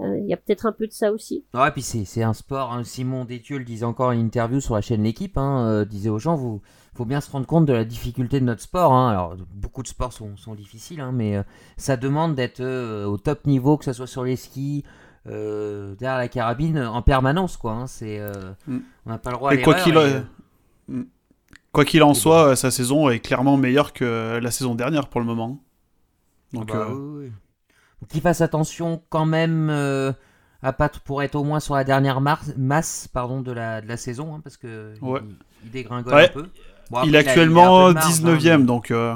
euh, il y a peut-être un peu de ça aussi. Ouais, puis c'est c'est un sport. hein. Simon Détieux le disait encore en interview sur la chaîne L'équipe. Hein, euh, disait aux gens, vous faut bien se rendre compte de la difficulté de notre sport. Hein. Alors, beaucoup de sports sont, sont difficiles, hein, mais euh, ça demande d'être euh, au top niveau, que ce soit sur les skis, euh, derrière la carabine, en permanence, quoi. hein. C'est, Mm. on n'a pas le droit à quoi qu'il et, Mm. Quoi qu'il en Et soit, sa saison est clairement meilleure que la saison dernière pour le moment. Donc, bah, oui, oui. Faut Qu'il fasse attention quand même à pas pour être au moins sur la dernière masse pardon, de, la, de la saison, parce que il, dégringole un peu. Il est actuellement 19ème, hein, donc. Euh,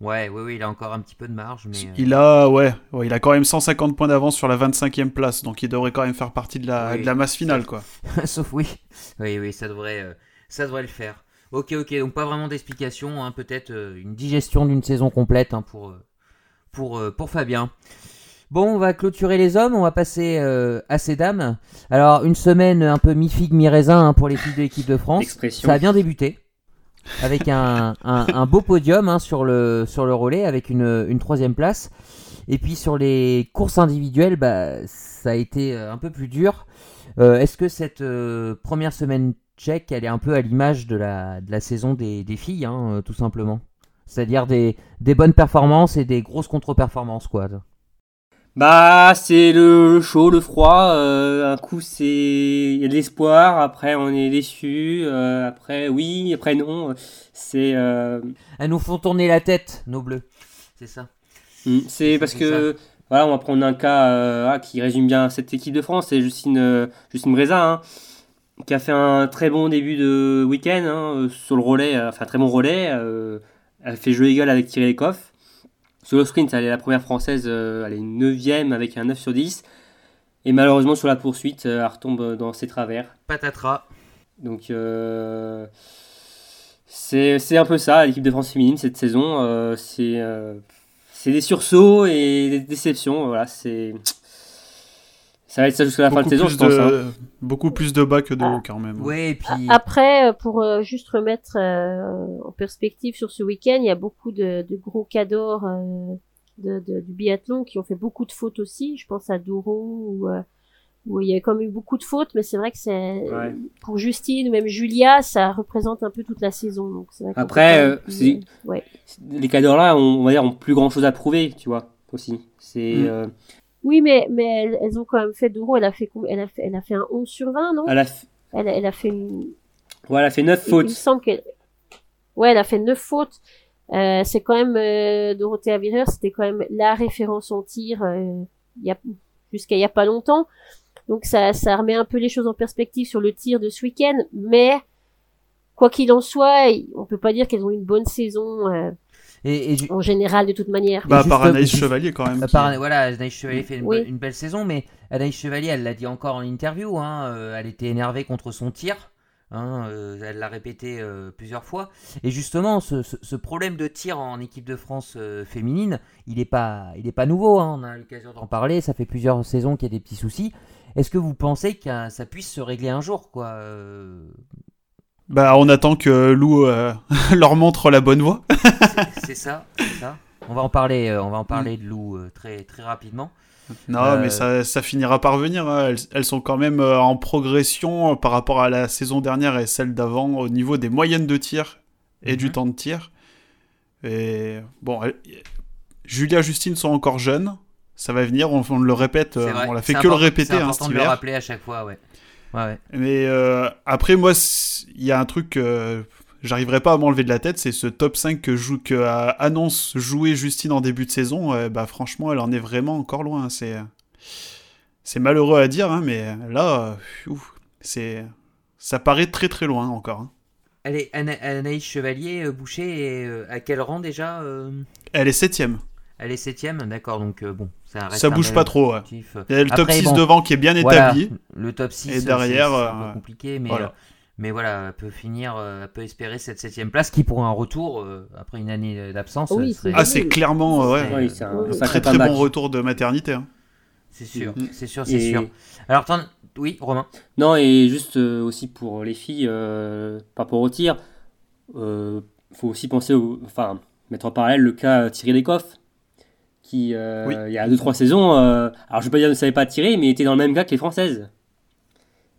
ouais, oui, oui, il a encore un petit peu de marge. Mais, il, a, ouais, ouais, il a quand même 150 points d'avance sur la 25e place, donc il devrait quand même faire partie de la, de la masse finale. quoi. Sauf oui, oui, oui, ça devrait, euh, ça devrait le faire. Ok, ok, donc pas vraiment d'explication, hein, peut-être euh, une digestion d'une saison complète pour, pour, pour Fabien. Bon, on va clôturer les hommes, on va passer euh, à ces dames. Alors, une semaine un peu mi-figue, mi-raisin hein, pour les filles de l'équipe de France. Ça a bien débuté. Avec un, beau podium hein, sur, le, sur le relais, avec une, troisième place. Et puis sur les courses individuelles, bah, ça a été euh, un peu plus dur. Euh, est-ce que cette première semaine tchèque, elle est un peu à l'image de la, de la saison des, filles, hein, tout simplement? C'est-à-dire des, des bonnes performances et des grosses contre-performances, quoi. Bah, c'est le chaud, le froid. Euh, un coup, c'est il y a de l'espoir. Après, on est déçu. Euh, après, oui. Après, non. C'est. Euh... Elles nous font tourner la tête, nos bleus. C'est ça. Mm, c'est parce que voilà, on va prendre un cas ah, qui résume bien cette équipe de France. C'est Justine Justine Breza, hein, qui a fait un très bon début de week-end hein, sur le relais. Enfin, très bon relais. elle fait jeu égal avec Thierry Lecoff. Sur le sprint, elle est la première française, euh, elle est 9ème avec un 9 sur 10. Et malheureusement, sur la poursuite, euh, elle retombe dans ses travers. Patatras. Donc, euh, c'est un peu ça, l'équipe de France féminine cette saison. c'est des sursauts et des déceptions. Voilà, c'est ça va être ça jusqu'à la fin de saison, je pense. Hein. Beaucoup plus de bas que de haut quand même. Ouais, puis... Après, euh, pour euh, juste remettre euh, en perspective sur ce week-end, il y a beaucoup de, gros cadors de, du biathlon qui ont fait beaucoup de fautes aussi. Je pense à Douro où, il y a quand même eu beaucoup de fautes, mais c'est vrai que c'est pour Justine ou même Julia, ça représente un peu toute la saison. Donc Après, les cadors là, on, va dire, ont plus grand chose à prouver, tu vois aussi. C'est mm. Oui, mais, mais elles, ont quand même fait Douro, elle a fait, elle a fait, elle a fait un 11 sur 20, non? Elle a, elle, elle, a fait une... Ouais, elle a fait 9 fautes. Il me semble qu'elle... Ouais, elle a fait 9 fautes. Euh, c'est quand même, euh, Dorothée Avireur, c'était quand même la référence en tir euh, jusqu'à il y a pas longtemps. Donc ça, ça remet un peu les choses en perspective sur le tir de ce week-end. Mais, quoi qu'il en soit, on peut pas dire qu'elles ont une bonne saison. Et, En général, de toute manière. Bah, par Anaïs Chevalier quand même. Voilà, Anaïs Chevalier fait une, belle saison, mais Anaïs Chevalier, elle l'a dit encore en interview, hein, euh, elle était énervée contre son tir. Hein, euh, elle l'a répété euh, plusieurs fois. Et justement, ce, problème de tir en équipe de France féminine, il n'est pas, il est pas nouveau. Hein, on a l'occasion d'en parler. Ça fait plusieurs saisons qu'il y a des petits soucis. Est-ce que vous pensez que ça puisse se régler un jour quoi bah, on attend que Lou euh, leur montre la bonne voie. c'est ça, ça. On va en parler, euh, on va en parler de Lou euh, très, très rapidement. Non, mais ça, ça, finira par venir. Hein. Elles, sont quand même en progression par rapport à la saison dernière et celle d'avant au niveau des moyennes de tir et du mhm. temps de tir. Et bon, Julia Justine sont encore jeunes. Ça va venir, on, le répète, on l'a fait que le répéter. C'est hein, important de le rappeler à chaque fois, ouais. Mais euh, après, moi, il y a un truc que j'arriverai pas à m'enlever de la tête, c'est ce top 5 que, joue, que annonce jouer Justine en début de saison. bah, franchement, elle en est vraiment encore loin. C'est, c'est malheureux à dire, hein, mais là, c'est, ça paraît très très loin encore. Hein. Elle est Anaïs Chevalier, euh, Boucher, et, euh, à quel rang déjà Elle est septième. Elle est septième, d'accord, donc bon, ça, bouge pas trop. Il y a le top 6 devant qui est bien établi. le top 6 et derrière, c'est un peu compliqué, mais voilà. mais voilà, elle peut finir, elle peut espérer cette septième place qui pour un retour après une année d'absence. Ah, c'est clairement ouais, un, très très bon retour de maternité. Hein. C'est sûr, mm. c'est sûr, c'est sûr. Alors, oui, Romain. Non, et juste aussi pour les filles, par rapport au tir, il faut aussi penser, au, enfin, mettre en parallèle le cas Thierry Lecoff qui, euh, il y a 2-3 saisons, euh, alors je vais pas dire ne savait pas tirer, mais était dans le même cas que les Françaises.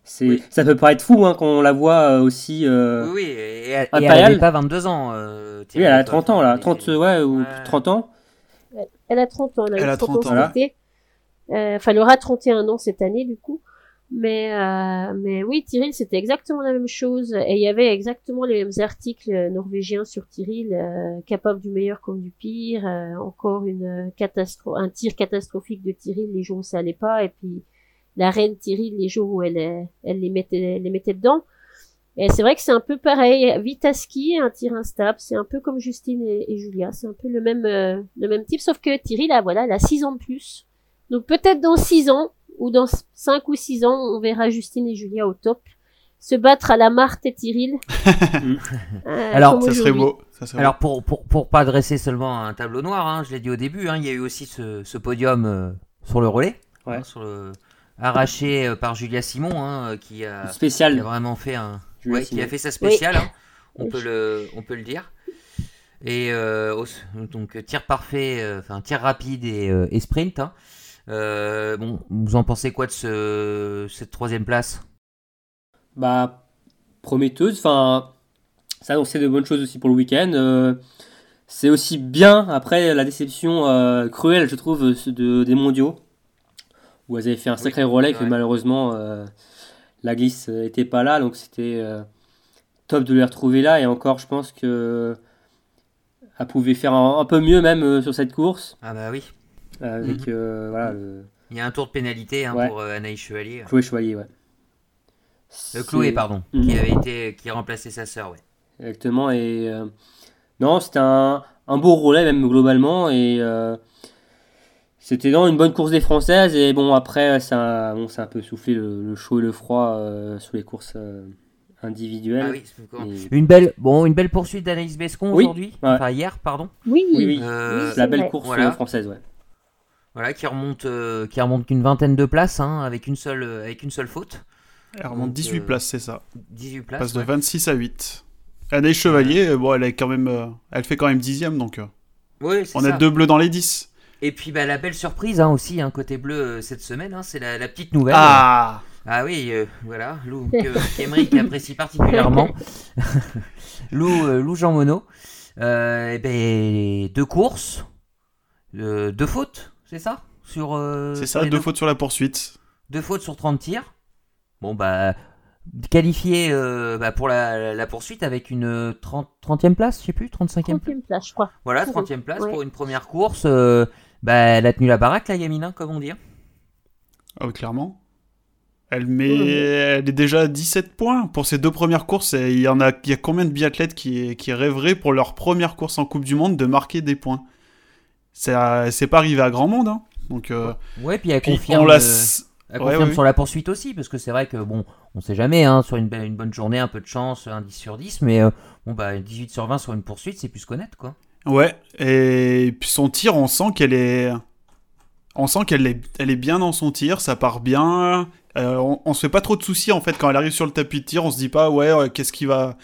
C'est, Ça peut paraître fou hein, quand on la voit euh, aussi. oui, oui, et, elle n'a pas 22 ans. oui, elle a 30 ans, là, 30, ouais, ou 30 ans. Elle a 30 ans, elle a, 30, ans. Enfin, elle aura 31 ans cette année, du coup. Mais, euh, mais oui, Tyril, c'était exactement la même chose. Et il y avait exactement les mêmes articles norvégiens sur Tyril, euh, capable du meilleur comme du pire. Euh, encore une catastrophe, un tir catastrophique de Tyril les jours où ça allait pas. Et puis, la reine Thierry les jours où elle, elle les mettait, les mettait dedans. Et c'est vrai que c'est un peu pareil. Vite à ski, un tir instable. C'est un peu comme Justine et, Julia. C'est un peu le même, euh, le même type. Sauf que Thierry, là, voilà, elle a 6 ans de plus. Donc peut-être dans 6 ans, ou dans 5 ou 6 ans, on verra Justine et Julia au top. Se battre à la Marthe et Tyril. euh, Alors, ça serait beau. Ça serait Alors, pour, pour, pour pas dresser seulement un tableau noir, hein, je l'ai dit au début, hein, il y a eu aussi ce, ce podium euh, sur le relais. Ouais. Hein, sur le, arraché euh, par Julia Simon, hein, qui, a, Spécial. qui a vraiment fait un, ouais, qui a fait sa spéciale, hein, on, peut le, on peut le dire. Et euh, donc tir parfait, euh, enfin tir rapide et, euh, et sprint. Euh, bon, vous en pensez quoi de ce, cette troisième place? Bah, prometteuse. Enfin, ça annonçait de bonnes choses aussi pour le week-end. Euh, c'est aussi bien après la déception euh, cruelle, je trouve, de, des mondiaux, où elles avaient fait un sacré relais que malheureusement la glisse n'était pas là. Donc c'était top de les retrouver là. Et encore, je pense que elle pouvait faire un, un peu mieux même sur cette course. Ah bah oui, Avec Mhm. euh, voilà, le il y a un tour de pénalité hein, Ouais. pour euh, Anaïs Chevalier. Chloé Chevalier. Ouais. Chloé, pardon, Mhm. qui avait été, qui a remplacé sa sœur, ouais. Exactement. Et euh, non, c'était un, un beau relais même globalement. Et euh, c'était dans une bonne course des Françaises. Et bon, après, ça, bon, ça a un peu soufflé le, le chaud et le froid euh, sur les courses euh, individuelles. Ah oui, Et- Une belle, bon, une belle poursuite d'Anaïs Bescon Oui, aujourd'hui, ouais. enfin hier, pardon. Oui, Oui, oui. Euh, la belle vrai. course Voilà. française, ouais. Voilà, qui remonte, euh, qui remonte qu'une vingtaine de places, hein, avec une seule, euh, avec une seule faute. Elle remonte Donc, 18 euh, places, c'est ça. 18 Elle places. passe de ouais. 26 à 8. Anaïs Chevalier, bon, elle est quand même, elle fait quand même dixième, donc Oui, c'est on ça. a deux bleus dans les 10. Et puis bah, la belle surprise hein, aussi, hein, côté bleu cette semaine, hein, c'est la, la petite nouvelle. Ah, Ah oui, euh, voilà, Lou, que qu'Emeric apprécie particulièrement. Lou, euh, Lou Jean Monod. Euh, eh ben, deux courses, euh, deux fautes, c'est ça? Sur, euh, c'est ça, deux fautes sur la poursuite. Deux fautes sur 30 tirs. Bon, bah, qualifié euh, bah, pour la, la poursuite avec une 30, 30e place, je sais plus, 35e place. 30e place, je crois. Voilà, Mhm. 30e place Ouais. pour une première course. euh, bah, elle a tenu la baraque, la gamine, hein, comme on dit. Ah oui, clairement. Elle met, elle est déjà à 17 points pour ses deux premières courses. et Il y en a, il y a combien de biathlètes qui, qui rêveraient pour leur première course en Coupe du Monde de marquer des points? C'est, c'est pas arrivé à grand monde, hein. Donc, euh, Ouais, puis elle confirme, on la, euh, elle confirme ouais. sur la poursuite aussi, parce que c'est vrai que, bon, on sait jamais, hein, sur une, bonne journée, un peu de chance, un 10 sur 10, mais euh, bon, bah, 18 sur 20 sur une poursuite, c'est plus connaître, quoi. Ouais, et puis son tir, on sent qu'elle est. On sent qu'elle est, elle est bien dans son tir, ça part bien. Euh, on, on se fait pas trop de soucis en fait quand elle arrive sur le tapis de tir, on se dit pas ouais, ouais, qu'est-ce qui va.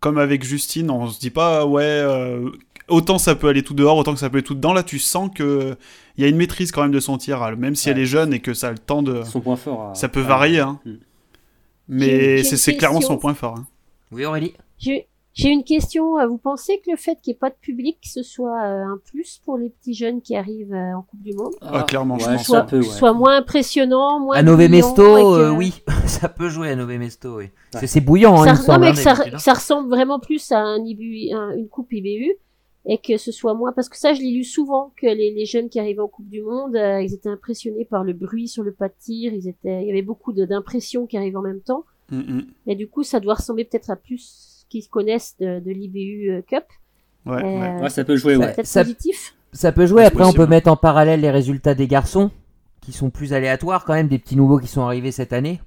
Comme avec Justine, on se dit pas ouais, euh, autant ça peut aller tout dehors, autant que ça peut aller tout dedans. Là, tu sens que il y a une maîtrise quand même de son tir, hein, même si Ouais. elle est jeune et que ça a le temps de. Son point fort. à- Ça peut varier, hein. Mm. J'ai- Mais c'est clairement son point fort. hein. Oui, Aurélie J'ai une question. Vous pensez que le fait qu'il n'y ait pas de public, ce soit euh, un plus pour les petits jeunes qui arrivent euh, en Coupe du Monde Ah, clairement, je ouais, pense. ça soit, peut, ouais. soit moins impressionnant, moins À Nové Mesto, que- euh, oui, ça peut jouer à Nové Mesto, oui. C'est- Ouais. C'est bouillant, hein, ça, il me non, semble, mais hein, que ça, hein. ressemble vraiment plus à un IBU, un- une coupe IBU et que ce soit moins parce que ça je l'ai lu souvent que les, les jeunes qui arrivaient en Coupe du Monde euh, ils étaient impressionnés par le bruit sur le pas de tir ils étaient il y avait beaucoup d'impressions qui arrivaient en même temps Mm, mm. et du coup ça doit ressembler peut-être à plus ce qu'ils connaissent de, de l'IBU euh, Cup Ouais, ouais. Euh, Ouais, ça peut jouer, Ça- ouais. peut-être ça- positif Ça peut jouer, après on peut mettre en parallèle les résultats des garçons, qui sont plus aléatoires quand même, des petits nouveaux qui sont arrivés cette année.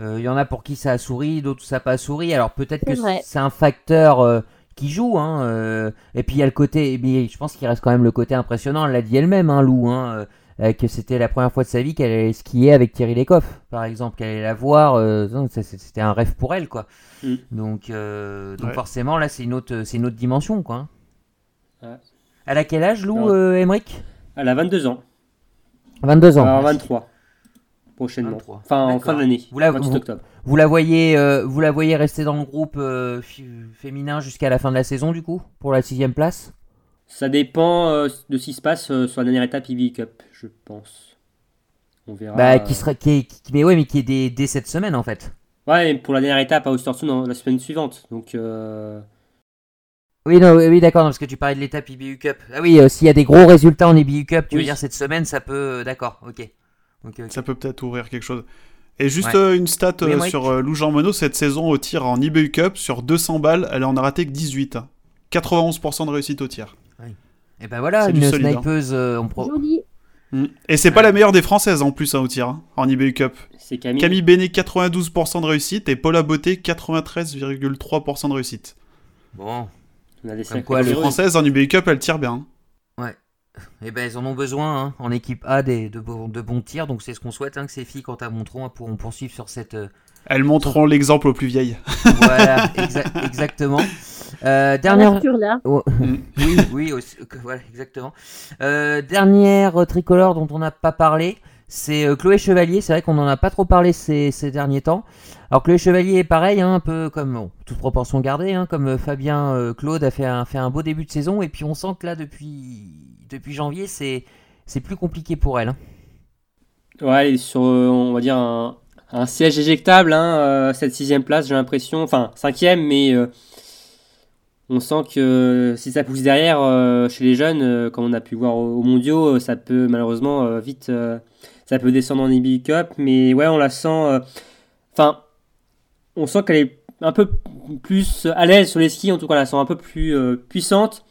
Euh, Il y en a pour qui ça a souri, d'autres ça n'a pas souri. Alors peut-être que C'est un facteur euh, qui joue. Hein, euh, et puis il y a le côté, mais je pense qu'il reste quand même le côté impressionnant. Elle l'a dit elle-même, hein, Lou, hein, euh, que c'était la première fois de sa vie qu'elle allait skier avec Thierry Lecoff, par exemple, qu'elle allait la voir. euh, c'était un rêve pour elle, quoi. Mm. Donc, euh, donc Ouais. forcément là, c'est une autre, c'est une autre dimension, quoi. hein. Ouais. Elle a quel âge, Lou, euh, Emmerich Elle a 22 ans. 22 ans. Alors 23. Prochainement. 23. Enfin, en fin d'année. Vous la- 28 vous- octobre. Vous la voyez, euh, vous la voyez rester dans le groupe euh, féminin jusqu'à la fin de la saison du coup, pour la sixième place? Ça dépend euh, de ce qui se passe sur la dernière étape IBI Cup, je pense. On verra. bah, qui serait, qui, est- qui- mais ouais, mais qui est dès, dès cette semaine en fait. Ouais, pour la dernière étape à Ostersund la semaine suivante. Donc, Oui, non, oui, oui, d'accord, parce que tu parlais de l'étape IBU Cup. Ah oui, s'il y a des gros résultats en IBU Cup, tu veux dire cette semaine, ça peut, d'accord, ok. Ça peut peut-être ouvrir quelque chose. Et juste une stat sur Lou Jean Monod, cette saison au tir en eBay Cup, sur 200 balles, elle en a raté que 18. 91% de réussite au tir. Et ben voilà, une snipeuse en pro. Mm. Et c'est pas la meilleure des françaises en plus hein, au tir, hein, en eBay Cup. C'est Camille. Camille Bénet 92% de réussite et Paula Beauté 93,3% de réussite. Bon. On a des quoi, les françaises en eBay Cup elles tirent bien. Ouais. Et eh ben elles en ont besoin hein, en équipe A des, de, de, bons tirs, donc c'est ce qu'on souhaite que ces filles, quand elles montreront, pourront poursuivre sur cette. Euh, elles montreront l'exemple aux plus vieilles. Voilà, exactement. Euh, dernière. Là. Oh, oui, oui, voilà, exactement. Euh, dernière tricolore dont on n'a pas parlé, c'est euh, Chloé Chevalier. C'est vrai qu'on n'en a pas trop parlé ces, ces, derniers temps. Alors Chloé Chevalier est pareil, hein, un peu comme toute proportion gardée, hein, comme Fabien Claude a fait un, fait un beau début de saison. Et puis on sent que là, depuis, depuis janvier, c'est plus compliqué pour elle. Hein. Ouais, sur, on va dire, un, siège éjectable, hein, cette sixième place, j'ai l'impression. Enfin, cinquième, mais on sent que si ça pousse derrière euh, chez les jeunes, euh, comme on a pu voir au, mondiaux, euh, ça peut malheureusement vite, ça peut descendre en EB Cup. Mais ouais, on la sent. Enfin, on sent qu'elle est un peu plus à l'aise sur les skis. En tout cas, on la sent un peu plus puissante.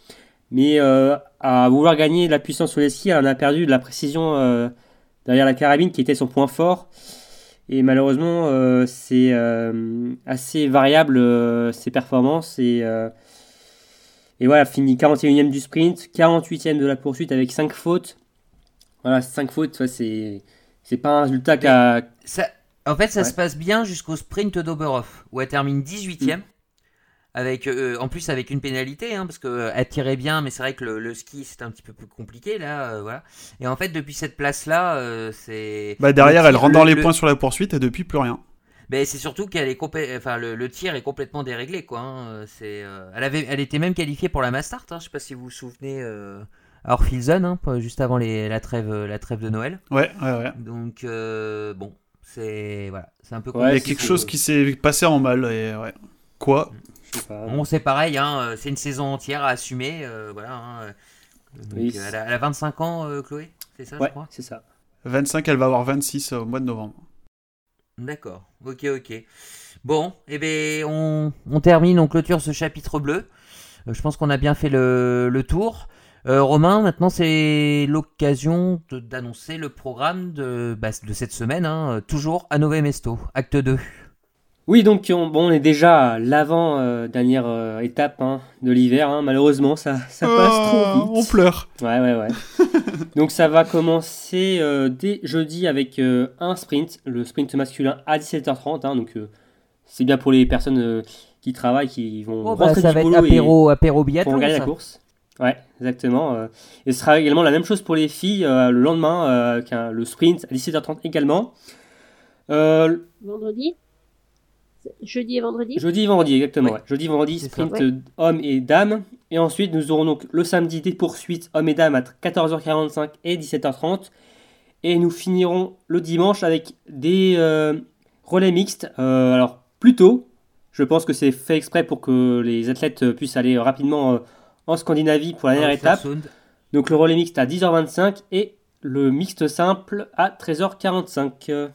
Mais à vouloir gagner de la puissance sur les skis, elle en a perdu de la précision derrière la carabine qui était son point fort. Et malheureusement, c'est assez variable ses performances et et voilà, fini 41e du sprint, 48e de la poursuite avec 5 fautes. Voilà, 5 fautes, c'est, c'est pas un résultat qu'à. En fait, ça se passe bien jusqu'au sprint d'Oberhof, où elle termine 18e. Mm. Avec, euh, en plus avec une pénalité, hein, parce qu'elle euh, tirait bien, mais c'est vrai que le, ski c'est un petit peu plus compliqué là, euh, voilà. Et en fait depuis cette place là, c'est. Bah derrière, elle rentre dans les points sur la poursuite et depuis plus rien. Mais c'est surtout qu'elle est enfin le, tir est complètement déréglé quoi. Hein. C'est, euh, elle avait, elle était même qualifiée pour la Mastart. Hein. Je sais pas si vous vous souvenez. Euh, à Orphilson, hein, juste avant les, la trève, la trêve de Noël. Ouais, ouais, ouais. Donc euh, bon, c'est voilà, c'est un peu. il y a quelque chose qui s'est passé en mal et ouais. Quoi? Bon, c'est pareil, hein, c'est une saison entière à assumer, voilà. elle, a, 25 ans, Chloé, c'est ça, je crois. c'est ça. 25, elle va avoir 26 au mois de novembre. D'accord, ok, ok. Bon, et eh bien, on, termine, on clôture ce chapitre bleu. Euh, je pense qu'on a bien fait le, tour. Euh, Romain, maintenant c'est l'occasion d'annoncer le programme de, bah, de cette semaine, hein, toujours à Nové Mesto, acte 2. Oui, donc on, bon, on est déjà à l'avant-dernière euh, étape hein, de l'hiver. Hein. Malheureusement, ça, ça passe trop oh, vite. On pleure. Ouais, ouais, ouais. donc ça va commencer euh, dès jeudi avec euh, un sprint, le sprint masculin à 17h30. Hein. donc c'est bien pour les personnes qui travaillent, qui vont oh, bah, rentrer ça va être apéro, apéro pour gagner la course. Ouais, exactement. et ce sera également la même chose pour les filles le lendemain, le sprint à 17h30 également. Vendredi Jeudi et vendredi? Jeudi et vendredi, exactement. Jeudi et vendredi, sprint hommes et dames. Et ensuite, nous aurons donc le samedi des poursuites hommes et dames à 14h45 et 17h30. Et nous finirons le dimanche avec des euh, relais mixtes. Euh, alors, plus tôt. Je pense que c'est fait exprès pour que les athlètes puissent aller rapidement euh, en Scandinavie pour la dernière étape. Donc, le relais mixte à 10h25 et le mixte simple à 13h45.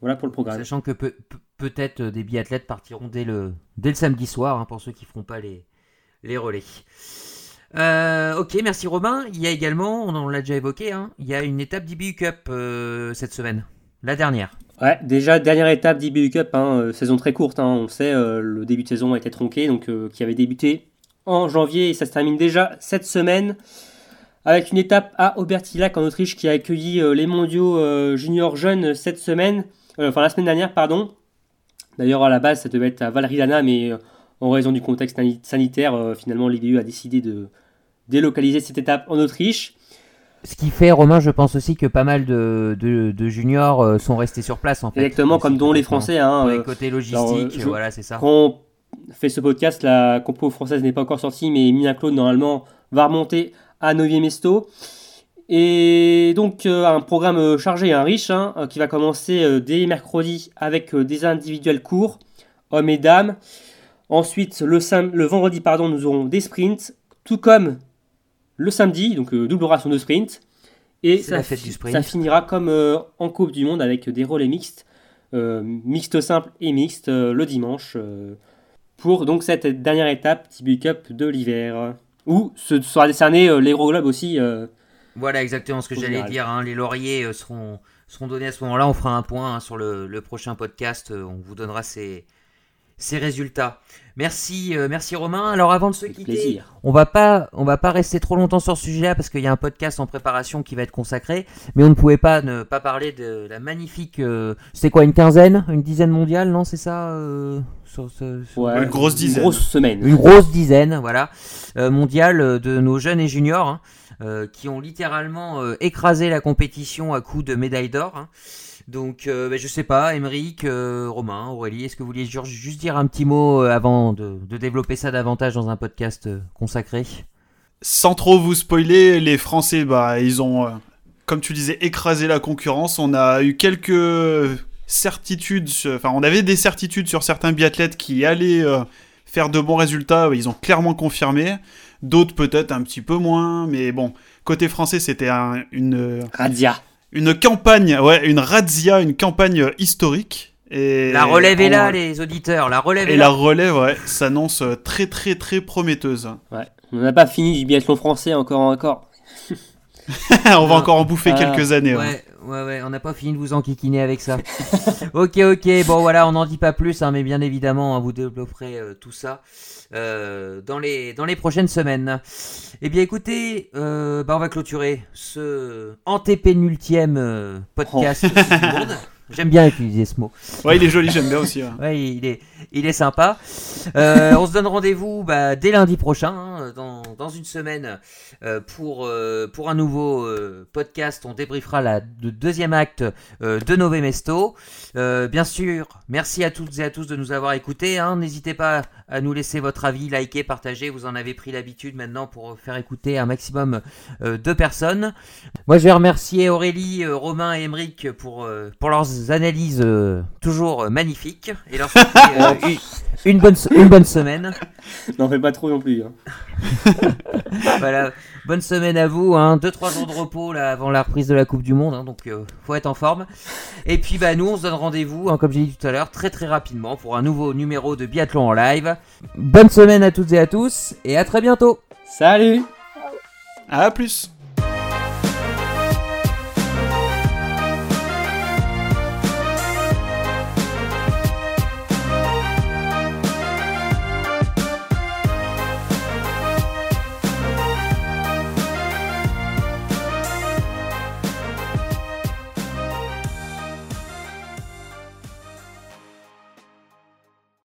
Voilà pour le programme. Sachant que peut-être euh, des biathlètes partiront dès le, dès le samedi soir, hein, pour ceux qui ne feront pas les, relais. Euh, ok, merci Robin. Il y a également, on l'a déjà évoqué, hein, il y a une étape d'IBU Cup euh, cette semaine. La dernière. Ouais, déjà, dernière étape d'IBU Cup, hein, saison très courte, on sait, le début de saison a été tronqué, donc qui avait débuté en janvier et ça se termine déjà cette semaine avec une étape à Aubertillac en Autriche qui a accueilli les mondiaux juniors jeunes cette semaine, enfin la semaine dernière, pardon. D'ailleurs, à la base, ça devait être à Valrilana, mais euh, en raison du contexte sanitaire, euh, finalement, l'IBU a décidé de délocaliser cette étape en Autriche. Ce qui fait, Romain, je pense aussi que pas mal de, juniors euh, sont restés sur place, en fait. Exactement, comme dont les Français. Hein, les côtés logistiques, voilà, c'est ça. Quand on fait ce podcast, la compo française n'est pas encore sortie, mais Mina Claude, normalement, va remonter à 9e Mesto. Et donc euh, un programme euh, chargé et riche hein, euh, qui va commencer dès mercredi avec des individuels courts, hommes et dames. Ensuite, le, le, vendredi, pardon, nous aurons des sprints, tout comme le samedi, donc double ration de sprint. Et ça, la fête du sprint. ça finira comme en Coupe du Monde avec des relais mixtes, mixte simple et mixte le dimanche, pour donc cette dernière étape TB Cup de l'hiver. Où se sera décerné l'Hero Globe aussi. Voilà exactement ce que j'allais dire. hein. Les lauriers euh, seront, seront donnés à ce moment-là. On fera un point hein, sur le, le prochain podcast. Euh, On vous donnera ces, ces résultats. Merci, euh, merci Romain. Alors avant de se avec quitter, plaisir. on va pas, on va pas rester trop longtemps sur ce sujet-là parce qu'il y a un podcast en préparation qui va être consacré. Mais on ne pouvait pas ne pas parler de la magnifique. euh, c'est quoi une quinzaine, une dizaine mondiale, non C'est ça euh, sur ce- sur- Ouais, Une grosse dizaine. grosse semaine. une grosse dizaine, voilà, euh, mondiale de nos jeunes et juniors, hein, euh, qui ont littéralement euh, écrasé la compétition à coups de médailles d'or. hein. Donc, euh, bah, je sais pas, Émeric, euh, Romain, Aurélie, est-ce que vous vouliez ju- juste dire un petit mot avant de, de développer ça davantage dans un podcast consacré? Sans trop vous spoiler, les Français, bah, ils ont, comme tu disais, écrasé la concurrence. On a eu quelques certitudes, enfin, on avait des certitudes sur certains biathlètes qui allaient faire de bons résultats. Ils ont clairement confirmé. D'autres peut-être un petit peu moins, mais bon, côté français, c'était un- une, Radia. une campagne, ouais, une razzia, une campagne euh, historique. Et La relève est là, en- les auditeurs, la relève est Et là. la relève, ouais, s'annonce euh, très très très prometteuse. Ouais. On n'a pas fini du biathlon français encore encore. On va encore en bouffer Ah, quelques années. ouais. Ouais, ouais, ouais, on n'a pas fini de vous enquiquiner avec ça. ok, ok, bon voilà, on n'en dit pas plus, hein, mais bien évidemment, hein, vous développerez euh, tout ça euh, dans, les, dans les prochaines semaines. Eh bien écoutez, euh, bah, on va clôturer ce antépénultième podcast monde. J'aime bien utiliser ce mot. Ouais, il est joli, j'aime bien aussi. ouais. Ouais, il est, il est sympa. Euh, on se donne rendez-vous bah, dès lundi prochain, hein, dans, dans une semaine, euh, pour, euh, pour un nouveau podcast. On débriefera la, le deuxième acte de Nove Mesto. Bien sûr, merci à toutes et à tous de nous avoir écoutés. hein. N'hésitez pas à nous laisser votre avis, liker, partager. Vous en avez pris l'habitude maintenant pour faire écouter un maximum de personnes. Moi, je vais remercier Aurélie, Romain et Emeric pour, pour leurs analyses toujours magnifiques et leur une, une bonne, une bonne semaine. N'en fais pas trop non plus. hein. Voilà, bonne semaine à vous. Hein. Deux trois jours de repos là avant la reprise de la Coupe du Monde, hein, donc euh, faut être en forme. Et puis bah nous, on se donne rendez-vous, hein, comme j'ai dit tout à l'heure, très très rapidement pour un nouveau numéro de biathlon en live. Bonne semaine à toutes et à tous et à très bientôt. Salut À plus